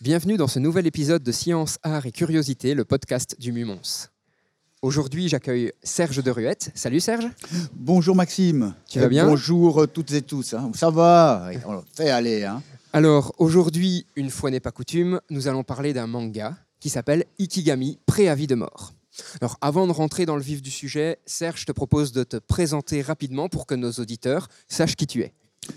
bienvenue dans ce nouvel épisode de Science, Art et Curiosité, le podcast du Mumons. Aujourd'hui, j'accueille Serge de Ruette. Salut Serge. Bonjour Maxime. Tu vas bien? Bonjour euh, toutes et tous. hein. Ça va? On fait aller. Hein. Alors, aujourd'hui, une fois n'est pas coutume, nous allons parler d'un manga qui s'appelle Ikigami, préavis de mort. Alors, avant de rentrer dans le vif du sujet, Serge, je te propose de te présenter rapidement pour que nos auditeurs sachent qui tu es.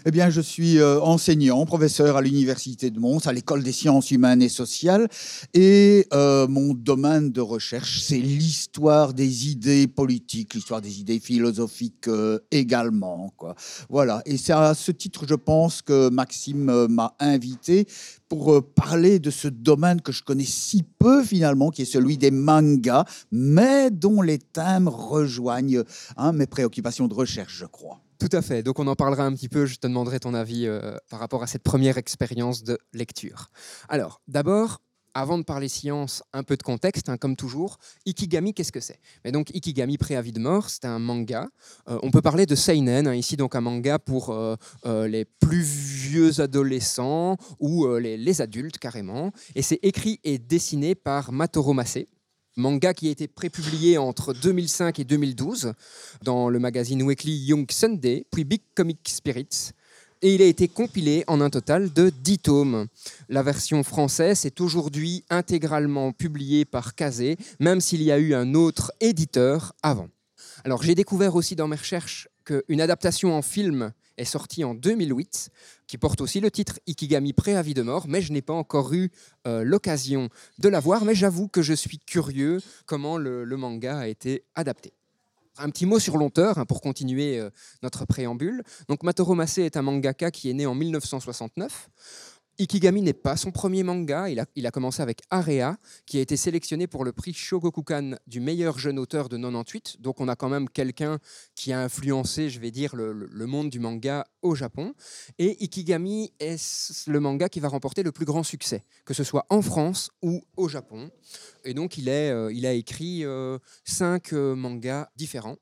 Eh bien, je suis euh, enseignant, professeur à l'Université de Mons, à l'École des sciences humaines et sociales. Et euh, mon domaine de recherche, c'est l'histoire des idées politiques, l'histoire des idées philosophiques euh, également. Quoi. Voilà. Et c'est à ce titre, je pense, que Maxime m'a invité pour parler de ce domaine que je connais si peu finalement, qui est celui des mangas, mais dont les thèmes rejoignent hein, mes préoccupations de recherche, je crois. Tout à fait. Donc, on en parlera un petit peu. Je te demanderai ton avis euh, par rapport à cette première expérience de lecture. Alors, d'abord, avant de parler science, un peu de contexte, hein, comme toujours. Ikigami, qu'est-ce que c'est? Mais donc, Ikigami, préavis de mort, c'est un manga. Euh, on peut parler de seinen, hein, ici donc un manga pour euh, les plus vieux adolescents ou les, adultes carrément. Et c'est écrit et dessiné par Matoro Mase. Manga qui a été prépublié entre 2005 et 2012 dans le magazine Weekly Young Sunday, puis Big Comic Spirits. Et il a été compilé en un total de 10 tomes. La version française est aujourd'hui intégralement publiée par Kazé, même s'il y a eu un autre éditeur avant. Alors j'ai découvert aussi dans mes recherches qu'une adaptation en film est sortie en 2008, qui porte aussi le titre Ikigami préavis de mort, mais je n'ai pas encore eu euh, l'occasion de la voir, mais j'avoue que je suis curieux comment le, manga a été adapté. Un petit mot sur l'auteur hein, pour continuer euh, notre préambule. Donc Matoro est un mangaka qui est né en 1969. Ikigami n'est pas son premier manga, il a, commencé avec Area, qui a été sélectionné pour le prix Shogokukan du meilleur jeune auteur de 98. Donc on a quand même quelqu'un qui a influencé, je vais dire, le, monde du manga au Japon. Et Ikigami est le manga qui va remporter le plus grand succès, que ce soit en France ou au Japon. Et donc il, euh, il a écrit euh, cinq euh, mangas différents.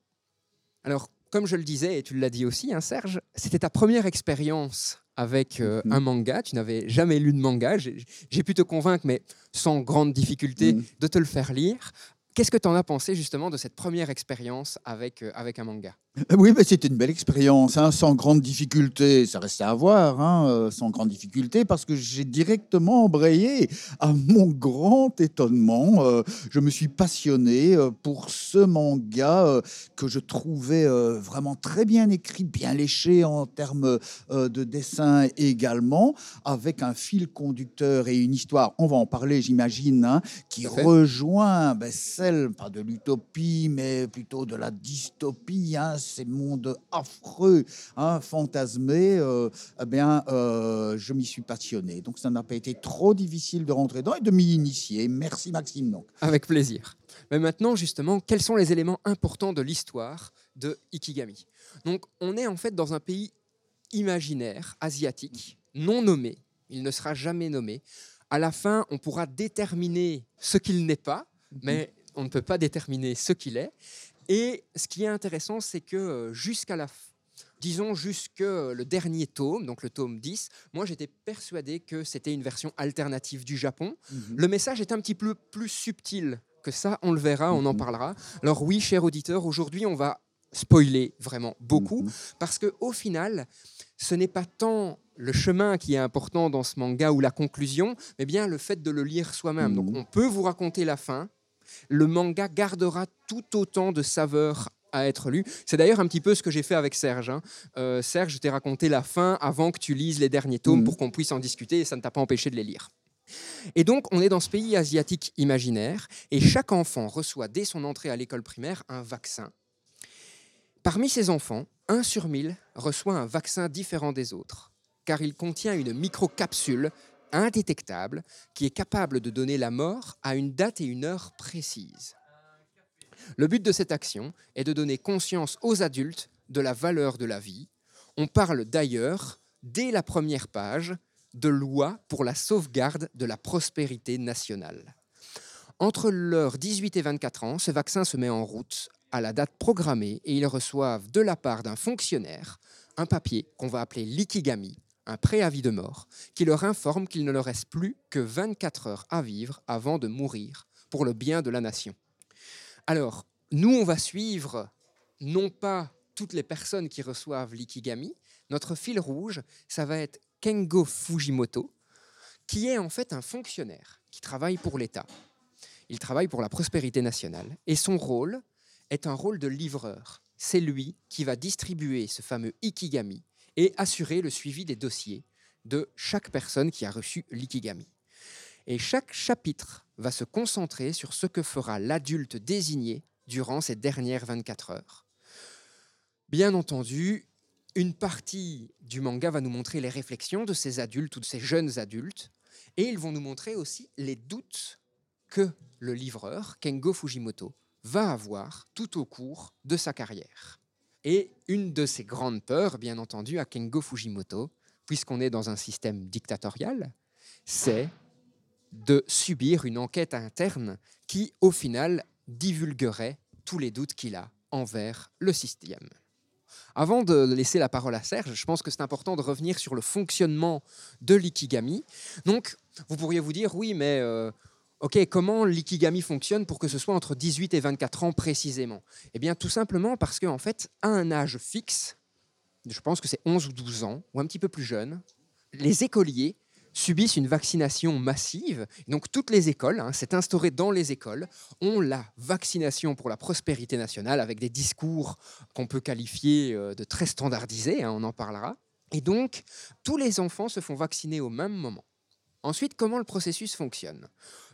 Alors, comme je le disais, et tu l'as dit aussi, hein, Serge, c'était ta première expérience avec euh, Mhm. un manga. Tu n'avais jamais lu de manga. J'ai pu te convaincre, mais sans grande difficulté, Mhm. de te le faire lire. Qu'est-ce que tu en as pensé justement de cette première expérience avec, euh, avec un manga? Euh, Oui, mais c'était une belle expérience, hein, sans grande difficulté. Ça restait à voir, hein, euh, sans grande difficulté, parce que j'ai directement embrayé. À mon grand étonnement, euh, je me suis passionné pour ce manga euh, que je trouvais vraiment très bien écrit, bien léché en termes de dessin également, avec un fil conducteur et une histoire, on va en parler, j'imagine, hein, qui rejoint ben, celle, pas de l'utopie, mais plutôt de la dystopie, hein, ces mondes affreux, hein, fantasmés, euh, eh bien, euh, je m'y suis passionné. Donc, ça n'a pas été trop difficile de rentrer dedans et de m'y initier. Merci Maxime. Donc. Avec plaisir. Mais maintenant, justement, quels sont les éléments importants de l'histoire de Ikigami? Donc, on est en fait dans un pays imaginaire, asiatique, non nommé. Il ne sera jamais nommé. À la fin, on pourra déterminer ce qu'il n'est pas, mais on ne peut pas déterminer ce qu'il est. Et ce qui est intéressant, c'est que euh, jusqu'à la disons jusque le dernier tome, donc le tome 10, moi j'étais persuadé que c'était une version alternative du Japon. Le message est un petit peu plus subtil que ça, on le verra, on en Mhm. parlera. Alors oui, cher auditeur, aujourd'hui on va spoiler vraiment beaucoup, Mhm. parce que au final, ce n'est pas tant le chemin qui est important dans ce manga ou la conclusion, mais bien le fait de le lire soi-même. Donc Mhm. on peut vous raconter la fin, le manga gardera tout autant de saveur à être lu. C'est d'ailleurs un petit peu ce que j'ai fait avec Serge. hein. Euh, Serge, je t'ai raconté la fin avant que tu lises les derniers tomes Mhm. pour qu'on puisse en discuter et ça ne t'a pas empêché de les lire. Et donc, on est dans ce pays asiatique imaginaire et chaque enfant reçoit dès son entrée à l'école primaire un vaccin. Parmi ces enfants, un sur mille reçoit un vaccin différent des autres, car il contient une microcapsule indétectable qui est capable de donner la mort à une date et une heure précises. Le but de cette action est de donner conscience aux adultes de la valeur de la vie. On parle d'ailleurs, dès la première page, de loi pour la sauvegarde de la prospérité nationale. Entre leurs 18 et 24 ans, ce vaccin se met en route à la date programmée et ils reçoivent de la part d'un fonctionnaire un papier qu'on va appeler l'ikigami, un préavis de mort, qui leur informe qu'il ne leur reste plus que 24 heures à vivre avant de mourir pour le bien de la nation. Alors, nous, on va suivre non pas toutes les personnes qui reçoivent l'ikigami, notre fil rouge, ça va être Kengo Fujimoto, qui est en fait un fonctionnaire qui travaille pour l'État. Il travaille pour la prospérité nationale et son rôle est un rôle de livreur. C'est lui qui va distribuer ce fameux ikigami et assurer le suivi des dossiers de chaque personne qui a reçu l'ikigami. Et chaque chapitre va se concentrer sur ce que fera l'adulte désigné durant ces dernières 24 heures. Bien entendu, une partie du manga va nous montrer les réflexions de ces adultes ou de ces jeunes adultes, et ils vont nous montrer aussi les doutes que le livreur, Kengo Fujimoto, va avoir tout au cours de sa carrière. Et une de ses grandes peurs, bien entendu, à Kengo Fujimoto, puisqu'on est dans un système dictatorial, c'est de subir une enquête interne qui, au final, divulguerait tous les doutes qu'il a envers le système. Avant de laisser la parole à Serge, je pense que c'est important de revenir sur le fonctionnement de l'ikigami. Donc, vous pourriez vous dire, oui, mais euh, ok, comment l'ikigami fonctionne pour que ce soit entre 18 et 24 ans précisément? Eh bien, tout simplement parce qu'en fait, à un âge fixe, je pense que c'est 11 ou 12 ans, ou un petit peu plus jeune, les écoliers subissent une vaccination massive. Donc toutes les écoles, hein, c'est instauré dans les écoles, ont la vaccination pour la prospérité nationale avec des discours qu'on peut qualifier euh, de très standardisés, hein, on en parlera. Et donc tous les enfants se font vacciner au même moment. Ensuite, comment le processus fonctionne?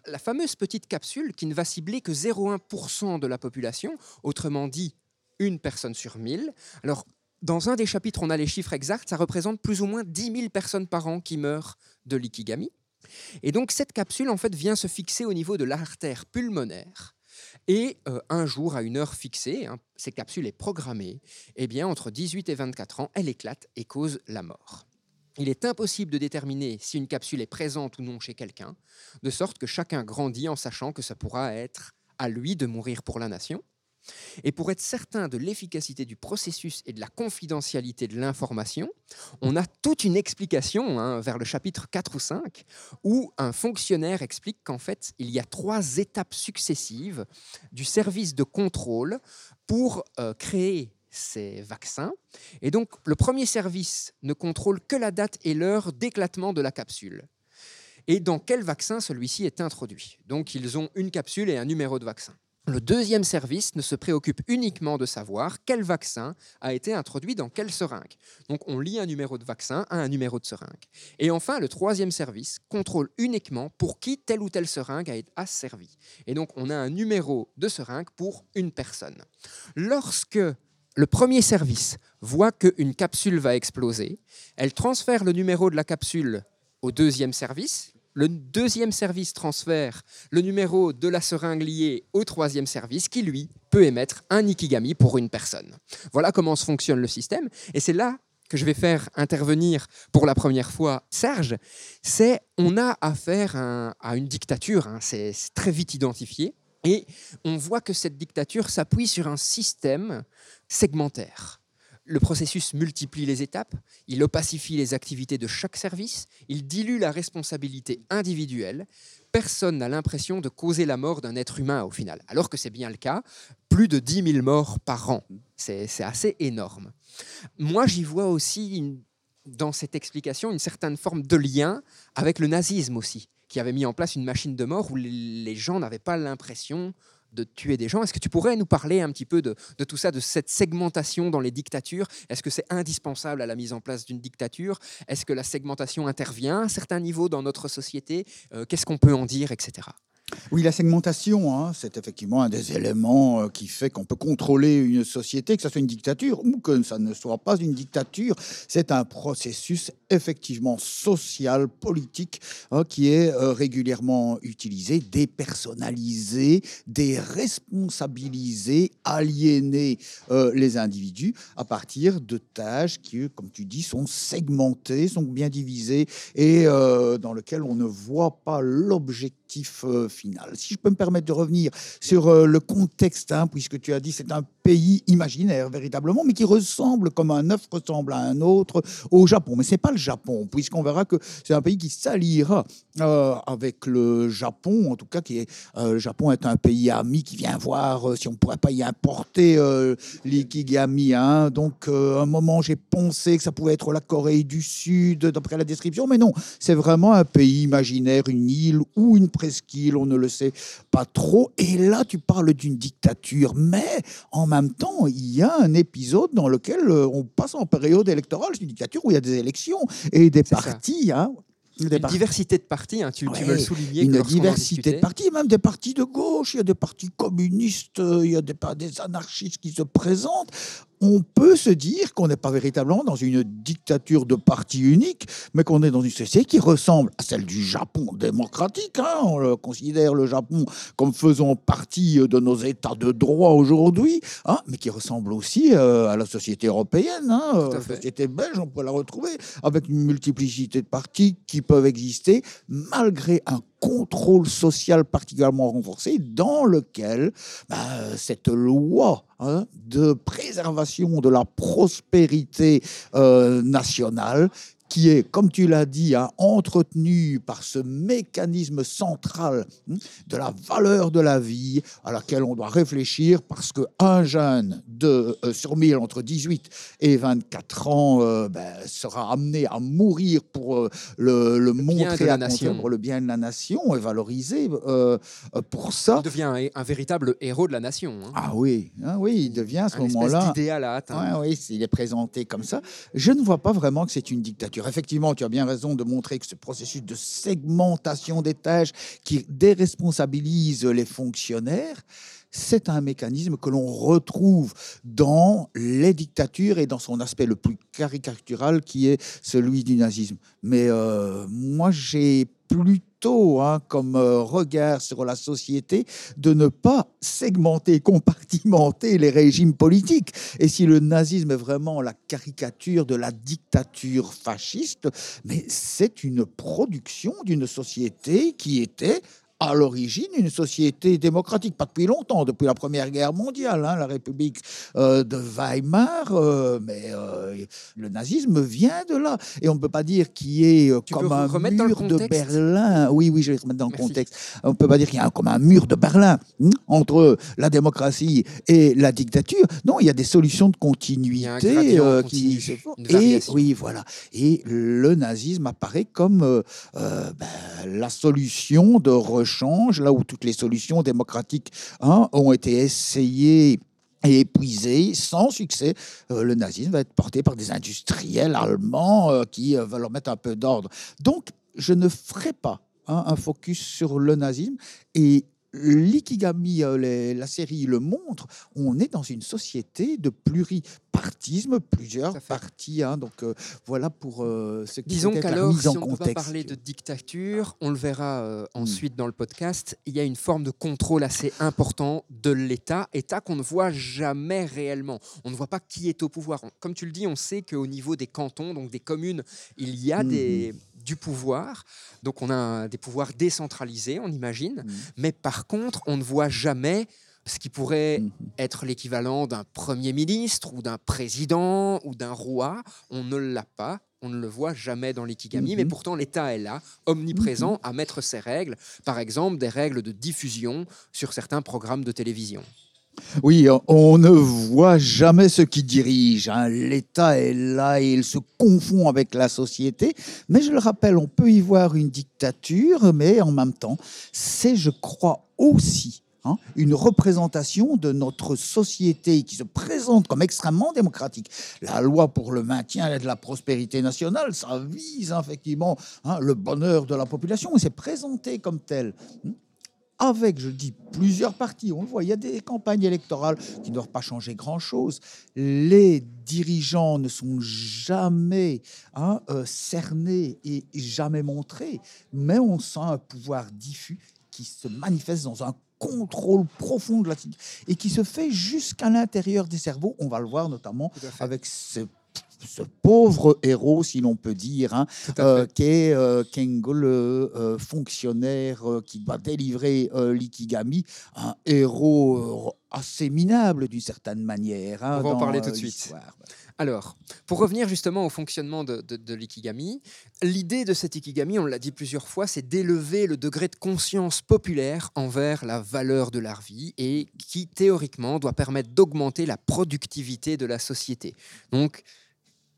La fameuse petite capsule qui ne va cibler que 0,1% de la population, autrement dit une personne sur 1000. Alors, dans un des chapitres, on a les chiffres exacts, ça représente plus ou moins 10 000 personnes par an qui meurent de l'ikigami. Et donc cette capsule, en fait, vient se fixer au niveau de l'artère pulmonaire. Et euh, un jour, à une heure fixée, hein, cette capsule est programmée, eh bien, entre 18 et 24 ans, elle éclate et cause la mort. Il est impossible de déterminer si une capsule est présente ou non chez quelqu'un, de sorte que chacun grandit en sachant que ça pourra être à lui de mourir pour la nation. Et pour être certain de l'efficacité du processus et de la confidentialité de l'information, on a toute une explication hein, vers le chapitre 4 ou 5 où un fonctionnaire explique qu'en fait, il y a trois étapes successives du service de contrôle pour euh, créer ces vaccins. Et donc, le premier service ne contrôle que la date et l'heure d'éclatement de la capsule. Et dans quel vaccin celui-ci est introduit? Donc, ils ont une capsule et un numéro de vaccin. Le deuxième service ne se préoccupe uniquement de savoir quel vaccin a été introduit dans quelle seringue. Donc on lit un numéro de vaccin à un numéro de seringue. Et enfin, le troisième service contrôle uniquement pour qui telle ou telle seringue a été asservie. Et donc on a un numéro de seringue pour une personne. Lorsque le premier service voit qu'une capsule va exploser, elle transfère le numéro de la capsule au deuxième service, le deuxième service transfère le numéro de la seringue liée au troisième service qui, lui, peut émettre un Ikigami pour une personne. Voilà comment fonctionne le système. Et c'est là que je vais faire intervenir pour la première fois Serge. C'est on a affaire à une dictature, hein. c'est très vite identifié. Et on voit que cette dictature s'appuie sur un système segmentaire. Le processus multiplie les étapes, il opacifie les activités de chaque service, il dilue la responsabilité individuelle. Personne n'a l'impression de causer la mort d'un être humain au final, alors que c'est bien le cas. Plus de 10 000 morts par an, c'est assez énorme. Moi, j'y vois aussi dans cette explication une certaine forme de lien avec le nazisme aussi, qui avait mis en place une machine de mort où les gens n'avaient pas l'impression de tuer des gens. Est-ce que tu pourrais nous parler un petit peu de, tout ça, de cette segmentation dans les dictatures? Est-ce que c'est indispensable à la mise en place d'une dictature? Est-ce que la segmentation intervient à un certain niveau dans notre société? Euh, Qu'est-ce qu'on peut en dire, etc. Oui, la segmentation, hein, c'est effectivement un des éléments euh, qui fait qu'on peut contrôler une société, que ce soit une dictature ou que ça ne soit pas une dictature. C'est un processus effectivement social, politique, hein, qui est euh, régulièrement utilisé, dépersonnalisé, déresponsabilisé, aliéner euh, les individus à partir de tâches qui, comme tu dis, sont segmentées, sont bien divisées et dans lesquelles on ne voit pas l'objectif final. Si je peux me permettre de revenir sur euh, le contexte, hein, puisque tu as dit c'est un pays imaginaire véritablement, mais qui ressemble comme un œuf ressemble à un autre au Japon. Mais c'est pas le Japon, puisqu'on verra que c'est un pays qui s'alliera euh, avec le Japon, en tout cas qui est euh, le Japon est un pays ami qui vient voir si on pourrait pas y importer l'ikigami. Hein. Donc un moment j'ai pensé que ça pouvait être la Corée du Sud d'après la description, mais non, c'est vraiment un pays imaginaire, une île ou une presqu'île on ne le sait pas trop. Et là, tu parles d'une dictature, mais en même temps, il y a un épisode dans lequel euh, on passe en période électorale. C'est une dictature où il y a des élections et des partis. Hein, une diversité de partis, hein, tu, tu, me le soulignais. Une diversité de partis, même des partis de gauche, il y a des partis communistes, il y a des, des anarchistes qui se présentent on peut se dire qu'on n'est pas véritablement dans une dictature de parti unique, mais qu'on est dans une société qui ressemble à celle du Japon démocratique. Hein. On considère le Japon comme faisant partie de nos États de droit aujourd'hui, hein, mais qui ressemble aussi euh, à la société européenne. Hein. La société belge, on peut la retrouver avec une multiplicité de partis qui peuvent exister malgré un contrôle social particulièrement renforcé dans lequel bah, cette loi hein, de préservation de la prospérité euh, nationale qui est, comme tu l'as dit, hein, entretenu par ce mécanisme central hein, de la valeur de la vie à laquelle on doit réfléchir parce qu'un jeune de, euh, sur mille entre 18 et 24 ans euh, ben, sera amené à mourir pour euh, le, le, montrer à la nation. pour le bien de la nation et valorisé pour ça. Il devient un, véritable héros de la nation. Hein. Ah oui, ah oui, il devient à ce moment-là. idéal à atteindre. oui, il est présenté comme ça. Je ne vois pas vraiment que c'est une dictature effectivement, tu as bien raison de montrer que ce processus de segmentation des tâches qui déresponsabilise les fonctionnaires, c'est un mécanisme que l'on retrouve dans les dictatures et dans son aspect le plus caricatural qui est celui du nazisme. Mais euh, moi, j'ai plutôt hein, comme euh, regard sur la société de ne pas segmenter, compartimenter les régimes politiques. Et si le nazisme est vraiment la caricature de la dictature fasciste, mais c'est une production d'une société qui était à l'origine une société démocratique, pas depuis longtemps, depuis la Première Guerre mondiale, hein, la République euh, de Weimar, euh, mais euh, le nazisme vient de là. Et on ne peut pas dire qu'il y ait comme un mur de Berlin. Oui, oui, je vais remettre dans le contexte. On ne peut pas dire qu'il y a comme un mur de Berlin hein, entre la démocratie et la dictature. Non, il y a des solutions de continuité qui se font. Et oui, voilà. Et le nazisme apparaît comme ben, la solution de là où toutes les solutions démocratiques hein, ont été essayées et épuisées sans succès. Euh, le nazisme va être porté par des industriels allemands euh, qui euh, veulent leur mettre un peu d'ordre. Donc, je ne ferai pas hein, un focus sur le nazisme et l'ikigami, euh, la série le montre, on est dans une société de pluripartisme, plusieurs partis. Hein, donc euh, voilà pour euh, ce qui Disons qu'alors, si on ne peut pas parler de dictature, on le verra hmm. ensuite dans le podcast, il y a une forme de contrôle assez important de l'État, État qu'on ne voit jamais réellement. On ne voit pas qui est au pouvoir. Comme tu le dis, on sait qu'au niveau des cantons, donc des communes, il y a hmm. des du pouvoir. Donc on a des pouvoirs décentralisés, on imagine. Mmh. Mais par contre, on ne voit jamais ce qui pourrait mmh. être l'équivalent d'un premier ministre ou d'un président ou d'un roi. On ne l'a pas. On ne le voit jamais dans l'Ikigami, mais mmh. pourtant l'État est là, omniprésent, à mettre ses règles, par exemple des règles de diffusion sur certains programmes de télévision. Oui, on ne voit jamais ce qui dirige. Hein. L'État est là et il se confond avec la société. Mais je le rappelle, on peut y voir une dictature, mais en même temps, c'est, je crois, aussi hein, une représentation de notre société qui se présente comme extrêmement démocratique. La loi pour le maintien de la prospérité nationale, ça vise effectivement hein, le bonheur de la population et c'est présenté comme tel. Avec, je dis, plusieurs partis. On le voit, il y a des campagnes électorales qui ne doivent pas changer grand-chose. Les dirigeants ne sont jamais hein, euh, cernés et jamais montrés, mais on sent un pouvoir diffus qui se manifeste dans un contrôle profond de la et qui se fait jusqu'à l'intérieur des cerveaux. On va le voir notamment avec ce ce pauvre héros, si l'on peut dire, hein, euh, qui est euh, Kengo, le euh, fonctionnaire qui va délivrer l'Ikigami, un héros assez minable d'une certaine manière. Hein, On va en parler tout de suite. Alors, pour revenir justement au fonctionnement de, de l'Ikigami, l'idée de cet Ikigami, on l'a dit plusieurs fois, c'est d'élever le degré de conscience populaire envers la valeur de la vie et qui, théoriquement, doit permettre d'augmenter la productivité de la société. Donc,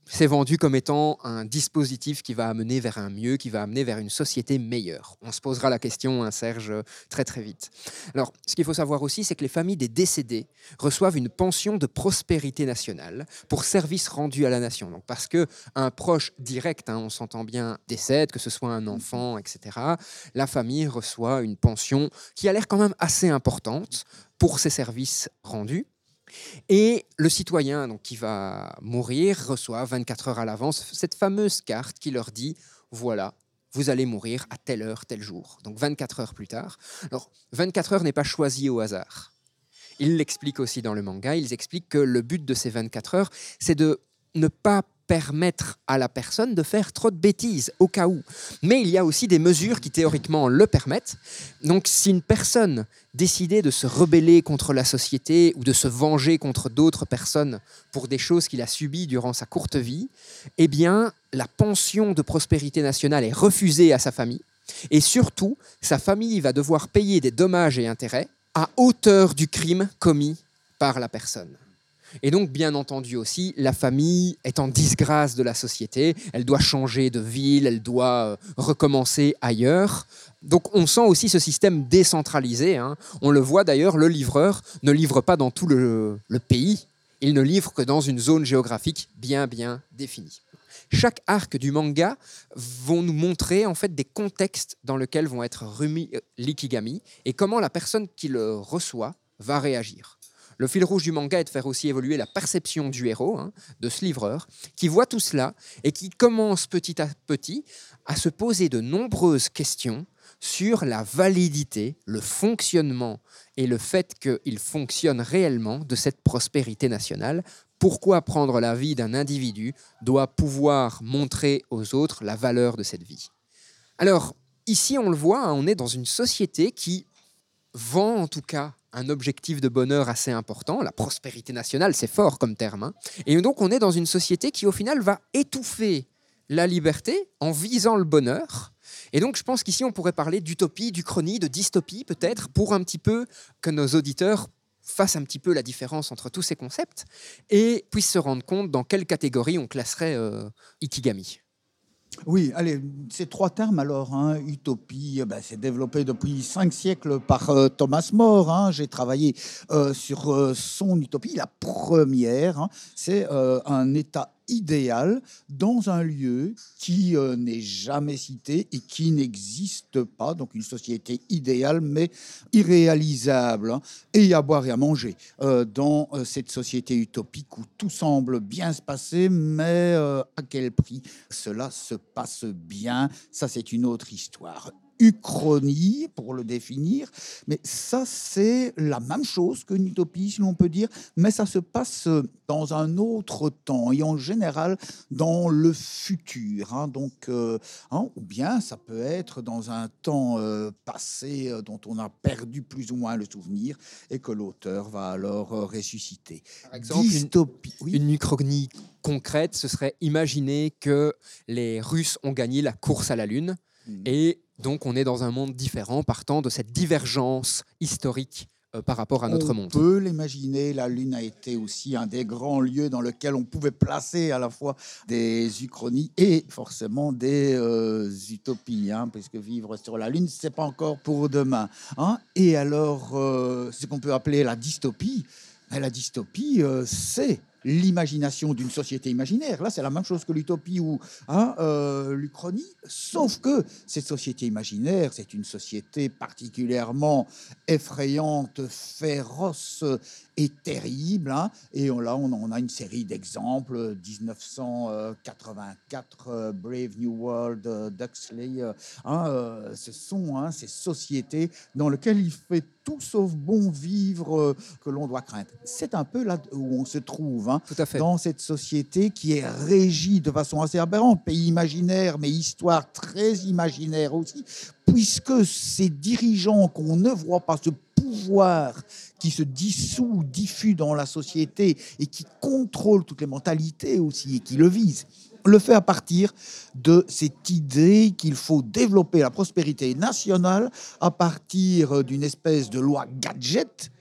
c'est vendu comme étant un dispositif qui va amener vers un mieux, qui va amener vers une société meilleure. On se posera la question, hein, Serge, très très vite. Alors, ce qu'il faut savoir aussi, c'est que les familles des décédés reçoivent une pension de prospérité nationale pour service rendu à la nation. Donc, parce que un proche direct, hein, on s'entend bien, décède, que ce soit un enfant, etc., la famille reçoit une pension qui a l'air quand même assez importante pour ses services rendus. Et le citoyen donc, qui va mourir reçoit 24 heures à l'avance cette fameuse carte qui leur dit, voilà, vous allez mourir à telle heure, tel jour. Donc 24 heures plus tard. Alors 24 heures n'est pas choisi au hasard. Ils l'expliquent aussi dans le manga, ils expliquent que le but de ces 24 heures, c'est de ne pas permettre à la personne de faire trop de bêtises au cas où. Mais il y a aussi des mesures qui théoriquement le permettent. Donc si une personne décidait de se rebeller contre la société ou de se venger contre d'autres personnes pour des choses qu'il a subies durant sa courte vie, eh bien la pension de prospérité nationale est refusée à sa famille. Et surtout, sa famille va devoir payer des dommages et intérêts à hauteur du crime commis par la personne. Et donc, bien entendu aussi, la famille est en disgrâce de la société, elle doit changer de ville, elle doit euh, recommencer ailleurs. Donc on sent aussi ce système décentralisé. Hein. On le voit d'ailleurs, le livreur ne livre pas dans tout le, pays, il ne livre que dans une zone géographique bien bien définie. Chaque arc du manga vont nous montrer en fait des contextes dans lesquels vont être remis euh, l'ikigami et comment la personne qui le reçoit va réagir. Le fil rouge du manga est de faire aussi évoluer la perception du héros, hein, de ce livreur, qui voit tout cela et qui commence petit à petit à se poser de nombreuses questions sur la validité, le fonctionnement et le fait qu'il fonctionne réellement de cette prospérité nationale. Pourquoi prendre la vie d'un individu doit pouvoir montrer aux autres la valeur de cette vie Alors, ici, on le voit, hein, on est dans une société qui vend en tout cas un objectif de bonheur assez important. La prospérité nationale, c'est fort comme terme. Hein. Et donc, on est dans une société qui, au final, va étouffer la liberté en visant le bonheur. Et donc, je pense qu'ici, on pourrait parler d'utopie, d'uchronie, de dystopie, peut-être, pour un petit peu que nos auditeurs fassent un petit peu la différence entre tous ces concepts et puissent se rendre compte dans quelle catégorie on classerait euh, Ikigami. Oui, allez, ces trois termes alors, hein, utopie, ben, c'est développé depuis cinq siècles par euh, Thomas More. Hein. J'ai travaillé euh, sur euh, son utopie. La première, hein, c'est un état idéal dans un lieu qui euh, n'est jamais cité et qui n'existe pas. Donc une société idéale mais irréalisable. Hein. Et à boire et à manger euh, dans euh, cette société utopique où tout semble bien se passer, mais à quel prix cela se passe bien, ça c'est une autre histoire. Uchronie, pour le définir. Mais ça, c'est la même chose qu'une utopie, si l'on peut dire, mais ça se passe dans un autre temps et en général dans le futur. Hein. donc, euh, hein, ou bien ça peut être dans un temps euh, passé euh, dont on a perdu plus ou moins le souvenir et que l'auteur va alors ressusciter. Par exemple, Dystopie, une, uchronie concrète, ce serait imaginer que les Russes ont gagné la course à la Lune. Mmh. Et donc on est dans un monde différent partant de cette divergence historique euh, par rapport à notre monde. On peut l'imaginer, la Lune a été aussi un des grands lieux dans lesquels on pouvait placer à la fois des uchronies et forcément des euh, utopies, hein, puisque vivre sur la Lune, c'est pas encore pour demain. Hein. Et alors, euh, ce qu'on peut appeler la dystopie, la dystopie, c'est l'imagination d'une société imaginaire. Là, c'est la même chose que l'utopie ou hein, euh, l'Uchronie, sauf que cette société imaginaire, c'est une société particulièrement effrayante, féroce et terrible. hein. Et on- là, on, a une série d'exemples. 1984, euh, Brave New World, euh, d'Huxley. euh, hein, ce sont hein, ces sociétés dans lesquelles il fait tout sauf bon vivre que l'on doit craindre. C'est un peu là où on se trouve. Hein, Tout à fait. dans cette société qui est régie de façon assez aberrante, pays imaginaire, mais histoire très imaginaire aussi, puisque ces dirigeants qu'on ne voit pas, ce pouvoir qui se dissout, diffuse dans la société et qui contrôle toutes les mentalités aussi et qui le vise, le fait à partir de cette idée qu'il faut développer la prospérité nationale à partir d'une espèce de loi gadget,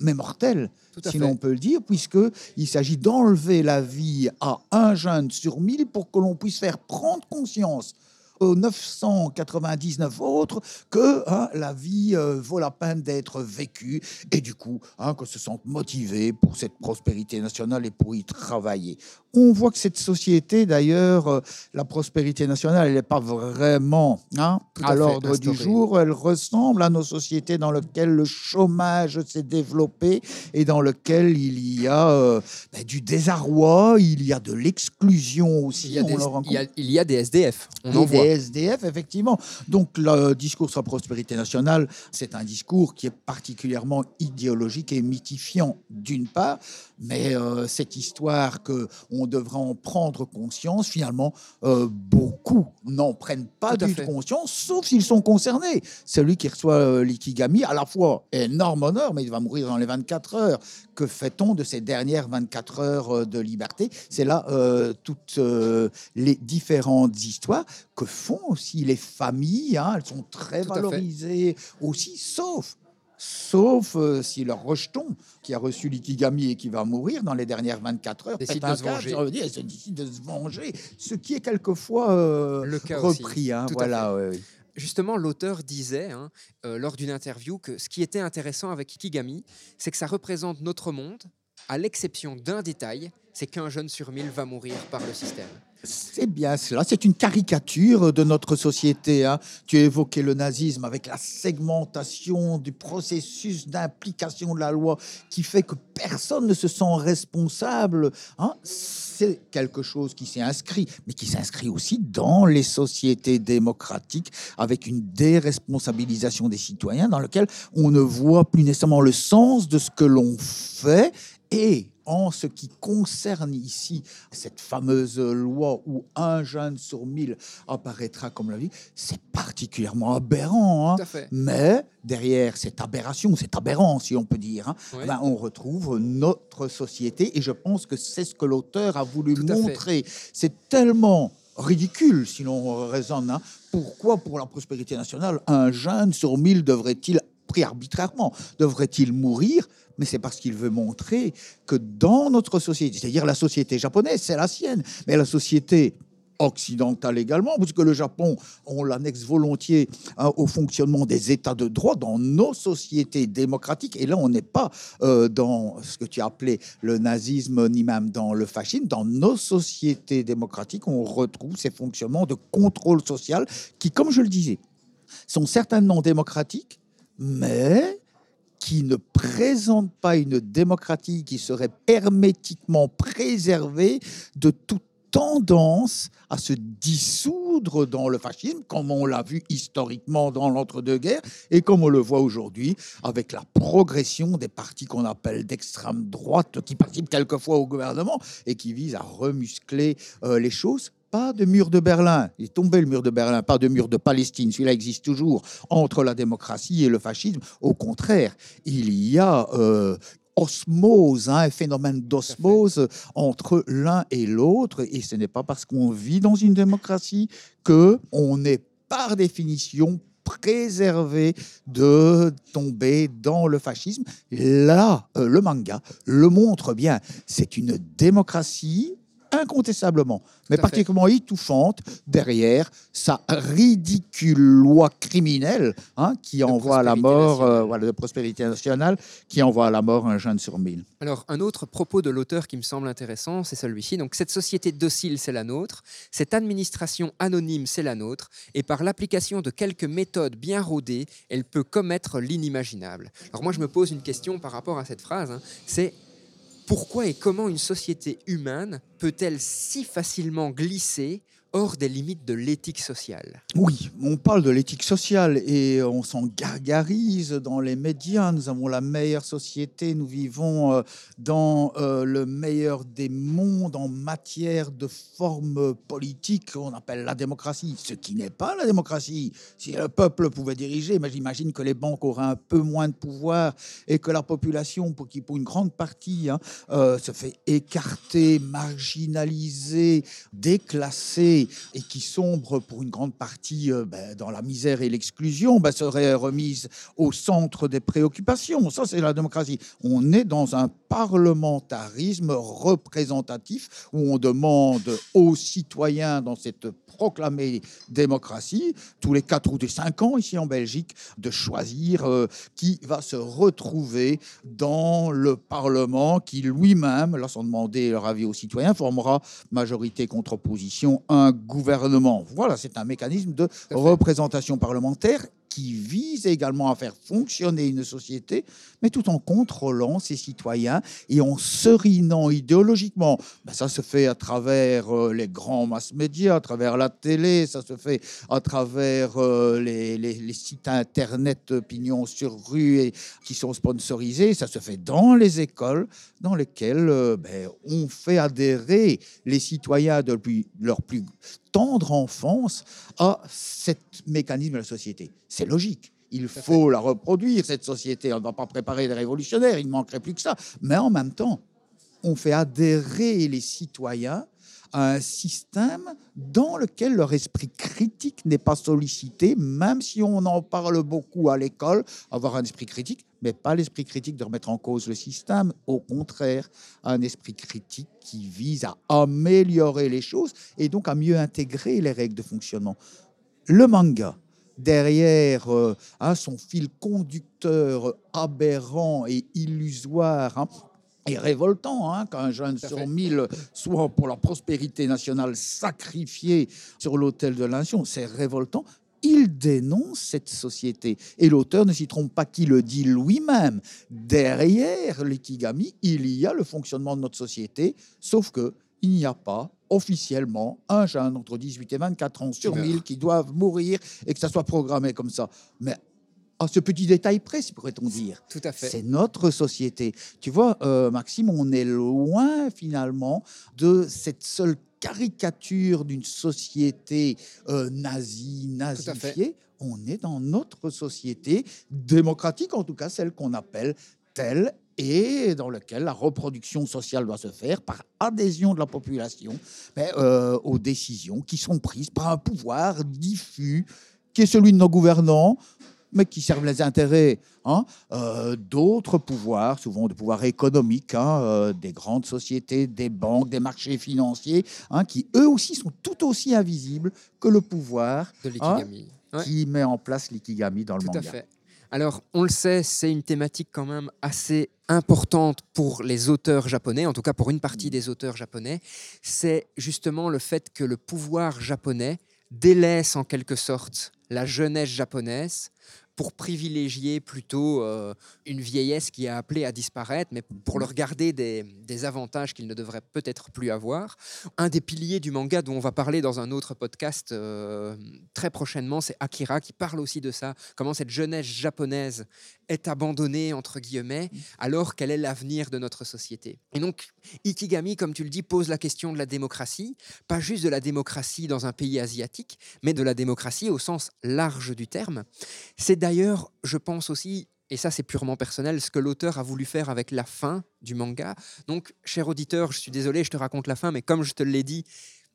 mais mortelle, à si l'on peut le dire, puisqu'il s'agit d'enlever la vie à un jeune sur mille pour que l'on puisse faire prendre conscience aux 999 autres que hein, la vie euh, vaut la peine d'être vécue et du coup hein, que se sentent motivés pour cette prospérité nationale et pour y travailler. On voit que cette société, d'ailleurs, euh, la prospérité nationale, elle n'est pas vraiment hein, à l'ordre du jour. Elle ressemble à nos sociétés dans lesquelles le chômage s'est développé et dans lesquelles il y a euh, ben, du désarroi, il y a de l'exclusion aussi. Il y, a des, le il, y rencontre. a, il y a des SDF. On en voit. SDF, effectivement. Donc, le discours sur la prospérité nationale, c'est un discours qui est particulièrement idéologique et mythifiant, d'une part, mais euh, cette histoire que on devrait en prendre conscience, finalement, euh, beaucoup n'en prennent pas du tout conscience, sauf s'ils sont concernés. Celui qui reçoit euh, l'ikigami, à la fois énorme honneur, mais il va mourir dans les 24 heures. Que fait-on de ces dernières 24 heures euh, de liberté? C'est là euh, toutes euh, les différentes histoires que font aussi les familles. hein, elles sont très Tout valorisées aussi, sauf sauf euh, si leur rejeton, qui a reçu l'ikigami et qui va mourir dans les dernières 24 heures, Décide de se venger. elle se décide de se venger, ce qui est quelquefois euh, Le cas repris. hein, voilà, ouais. Justement, l'auteur disait hein, euh, lors d'une interview que ce qui était intéressant avec Ikigami, c'est que ça représente notre monde, à l'exception d'un détail, c'est qu'un jeune sur mille va mourir par le système. C'est bien cela, c'est une caricature de notre société. hein. Tu évoqué le nazisme avec la segmentation du processus d'implication de la loi qui fait que personne ne se sent responsable. hein. C'est quelque chose qui s'est inscrit, mais qui s'inscrit aussi dans les sociétés démocratiques avec une déresponsabilisation des citoyens dans lequel on ne voit plus nécessairement le sens de ce que l'on fait et en ce qui concerne ici cette fameuse loi où un jeune sur mille apparaîtra comme la vie, c'est particulièrement aberrant. hein. Tout à fait. Mais derrière cette aberration, cette aberrant, si on peut dire, hein, ben, on retrouve notre société. Et je pense que c'est ce que l'auteur a voulu montrer. C'est tellement ridicule si l'on raisonne. hein. Pourquoi, pour la prospérité nationale, un jeune sur mille devrait-il, pris arbitrairement, devrait-il mourir mais c'est parce qu'il veut montrer que dans notre société, c'est-à-dire la société japonaise, c'est la sienne, mais la société occidentale également, puisque le Japon, on l'annexe volontiers hein, au fonctionnement des États de droit dans nos sociétés démocratiques. Et là, on n'est pas euh, dans ce que tu as appelé le nazisme, ni même dans le fascisme. Dans nos sociétés démocratiques, on retrouve ces fonctionnements de contrôle social qui, comme je le disais, sont certainement démocratiques, mais qui ne présentent pas une démocratie qui serait hermétiquement préservée de toute tendance à se dissoudre dans le fascisme, comme on l'a vu historiquement dans l'entre-deux-guerres, et comme on le voit aujourd'hui avec la progression des partis qu'on appelle d'extrême droite, qui participent quelquefois au gouvernement et qui visent à remuscler euh, les choses. Pas de mur de Berlin. Il est tombé le mur de Berlin, pas de mur de Palestine. Celui-là existe toujours entre la démocratie et le fascisme. Au contraire, il y a euh, osmose, hein, un phénomène d'osmose entre l'un et l'autre. Et ce n'est pas parce qu'on vit dans une démocratie que on est par définition préservé de tomber dans le fascisme. Là, euh, le manga le montre bien. C'est une démocratie incontestablement, mais particulièrement étouffante derrière sa ridicule loi criminelle hein, qui envoie à la mort, euh, voilà, de prospérité nationale, qui envoie à la mort un jeune sur mille. Alors, un autre propos de l'auteur qui me semble intéressant, c'est celui-ci. Donc, cette société docile, c'est la nôtre. Cette administration anonyme, c'est la nôtre. Et par l'application de quelques méthodes bien rodées, elle peut commettre l'inimaginable. Alors, moi, je me pose une question par rapport à cette phrase. hein. C'est pourquoi et comment une société humaine peut-elle si facilement glisser hors des limites de l'éthique sociale Oui, on parle de l'éthique sociale et on s'en gargarise dans les médias. Nous avons la meilleure société, nous vivons euh, dans euh, le meilleur des mondes en matière de forme politique qu'on appelle la démocratie, ce qui n'est pas la démocratie. Si le peuple pouvait diriger, mais j'imagine que les banques auraient un peu moins de pouvoir et que la population, pour qui pour une grande partie hein, euh, se fait écarter, marginaliser, déclasser et qui sombre pour une grande partie euh, ben, dans la misère et l'exclusion, ben, serait remise au centre des préoccupations. Ça, c'est la démocratie. On est dans un parlementarisme représentatif où on demande aux citoyens dans cette proclamée démocratie, tous les 4 ou des 5 ans ici en Belgique, de choisir euh, qui va se retrouver dans le Parlement qui lui-même, là sans demander leur avis aux citoyens, formera majorité contre opposition un gouvernement. Voilà, c'est un mécanisme de représentation parlementaire qui vise également à faire fonctionner une société, mais tout en contrôlant ses citoyens et en serinant idéologiquement. Ben, ça se fait à travers euh, les grands mass médias, à travers la télé, ça se fait à travers euh, les, sites internet euh, pignon sur rue et, qui sont sponsorisés, ça se fait dans les écoles dans lesquelles euh, ben, on fait adhérer les citoyens depuis leur plus tendre enfance à ce mécanisme de la société. C'est logique. Il faut la reproduire, cette société. On ne va pas préparer des révolutionnaires, il ne manquerait plus que ça. Mais en même temps, on fait adhérer les citoyens un système dans lequel leur esprit critique n'est pas sollicité, même si on en parle beaucoup à l'école, avoir un esprit critique, mais pas l'esprit critique de remettre en cause le système, au contraire, un esprit critique qui vise à améliorer les choses et donc à mieux intégrer les règles de fonctionnement. Le manga, derrière euh, hein, son fil conducteur aberrant et illusoire, hein, et révoltant hein, qu'un jeune sur fait. mille soit pour la prospérité nationale sacrifié sur l'autel de l'innation. C'est révoltant. Il dénonce cette société. Et l'auteur ne s'y trompe pas qui le dit lui-même. Derrière l'ikigami, il y a le fonctionnement de notre société, sauf que il n'y a pas officiellement un jeune entre 18 et 24 ans sur meurt. 1000 qui doivent mourir et que ça soit programmé comme ça. Mais à ce petit détail près, pourrait-on dire. Tout à fait. C'est notre société. Tu vois, euh, Maxime, on est loin finalement de cette seule caricature d'une société euh, nazie, nazifiée. On est dans notre société démocratique, en tout cas celle qu'on appelle telle et dans laquelle la reproduction sociale doit se faire par adhésion de la population mais, euh, aux décisions qui sont prises par un pouvoir diffus qui est celui de nos gouvernants, mais qui servent les intérêts hein, euh, d'autres pouvoirs, souvent des pouvoirs économiques, hein, euh, des grandes sociétés, des banques, des marchés financiers, hein, qui eux aussi sont tout aussi invisibles que le pouvoir De l'ikigami. Ouais. qui met en place l'ikigami dans le Tout manga. à fait. Alors, on le sait, c'est une thématique quand même assez importante pour les auteurs japonais, en tout cas pour une partie des auteurs japonais. C'est justement le fait que le pouvoir japonais délaisse en quelque sorte la jeunesse japonaise pour privilégier plutôt euh, une vieillesse qui est appelée à disparaître, mais pour leur garder des, avantages qu'ils ne devraient peut-être plus avoir. Un des piliers du manga dont on va parler dans un autre podcast euh, très prochainement, c'est Akira qui parle aussi de ça, comment cette jeunesse japonaise est abandonnée, entre guillemets, alors quel est l'avenir de notre société. Et donc, Ikigami, comme tu le dis, pose la question de la démocratie, pas juste de la démocratie dans un pays asiatique, mais de la démocratie au sens large du terme. C'est d'ailleurs, je pense aussi, et ça c'est purement personnel, ce que l'auteur a voulu faire avec la fin du manga. Donc, cher auditeur, je suis désolé, je te raconte la fin, mais comme je te l'ai dit,